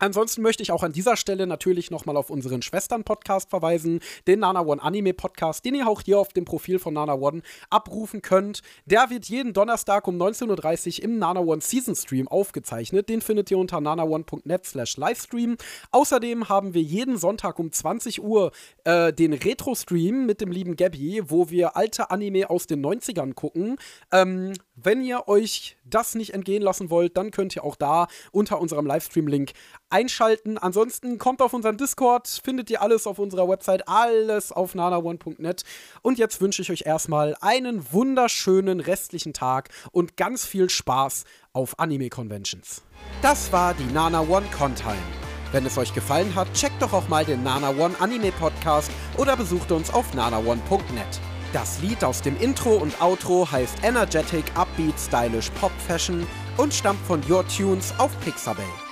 Ansonsten möchte ich auch an dieser Stelle natürlich nochmal auf unseren Schwestern-Podcast verweisen, den Nana One Anime Podcast, den ihr auch hier auf dem Profil von Nana One abrufen könnt. Der wird jeden Donnerstag um 19.30 Uhr im Nana One Season Stream aufgezeichnet. Den findet ihr unter nanaone.net slash Livestream. Außerdem haben wir jeden Sonntag um 20 Uhr äh, den Retro-Stream mit dem lieben Gabby, wo wir alte Anime aus den 90ern gucken. Ähm, wenn ihr euch das nicht entgehen lassen wollt, dann könnt ihr auch da unter unserem Livestream-Link einschalten. Ansonsten kommt auf unseren Discord, findet ihr alles auf unserer Website, alles auf nanaone.net. Und jetzt wünsche ich euch erstmal einen wunderschönen restlichen Tag und ganz viel Spaß auf Anime-Conventions. Das war die Nana One Contime. Wenn es euch gefallen hat, checkt doch auch mal den Nana One Anime Podcast oder besucht uns auf nanaone.net. Das Lied aus dem Intro und Outro heißt Energetic Upbeat Stylish Pop Fashion und stammt von Your Tunes auf Pixabay.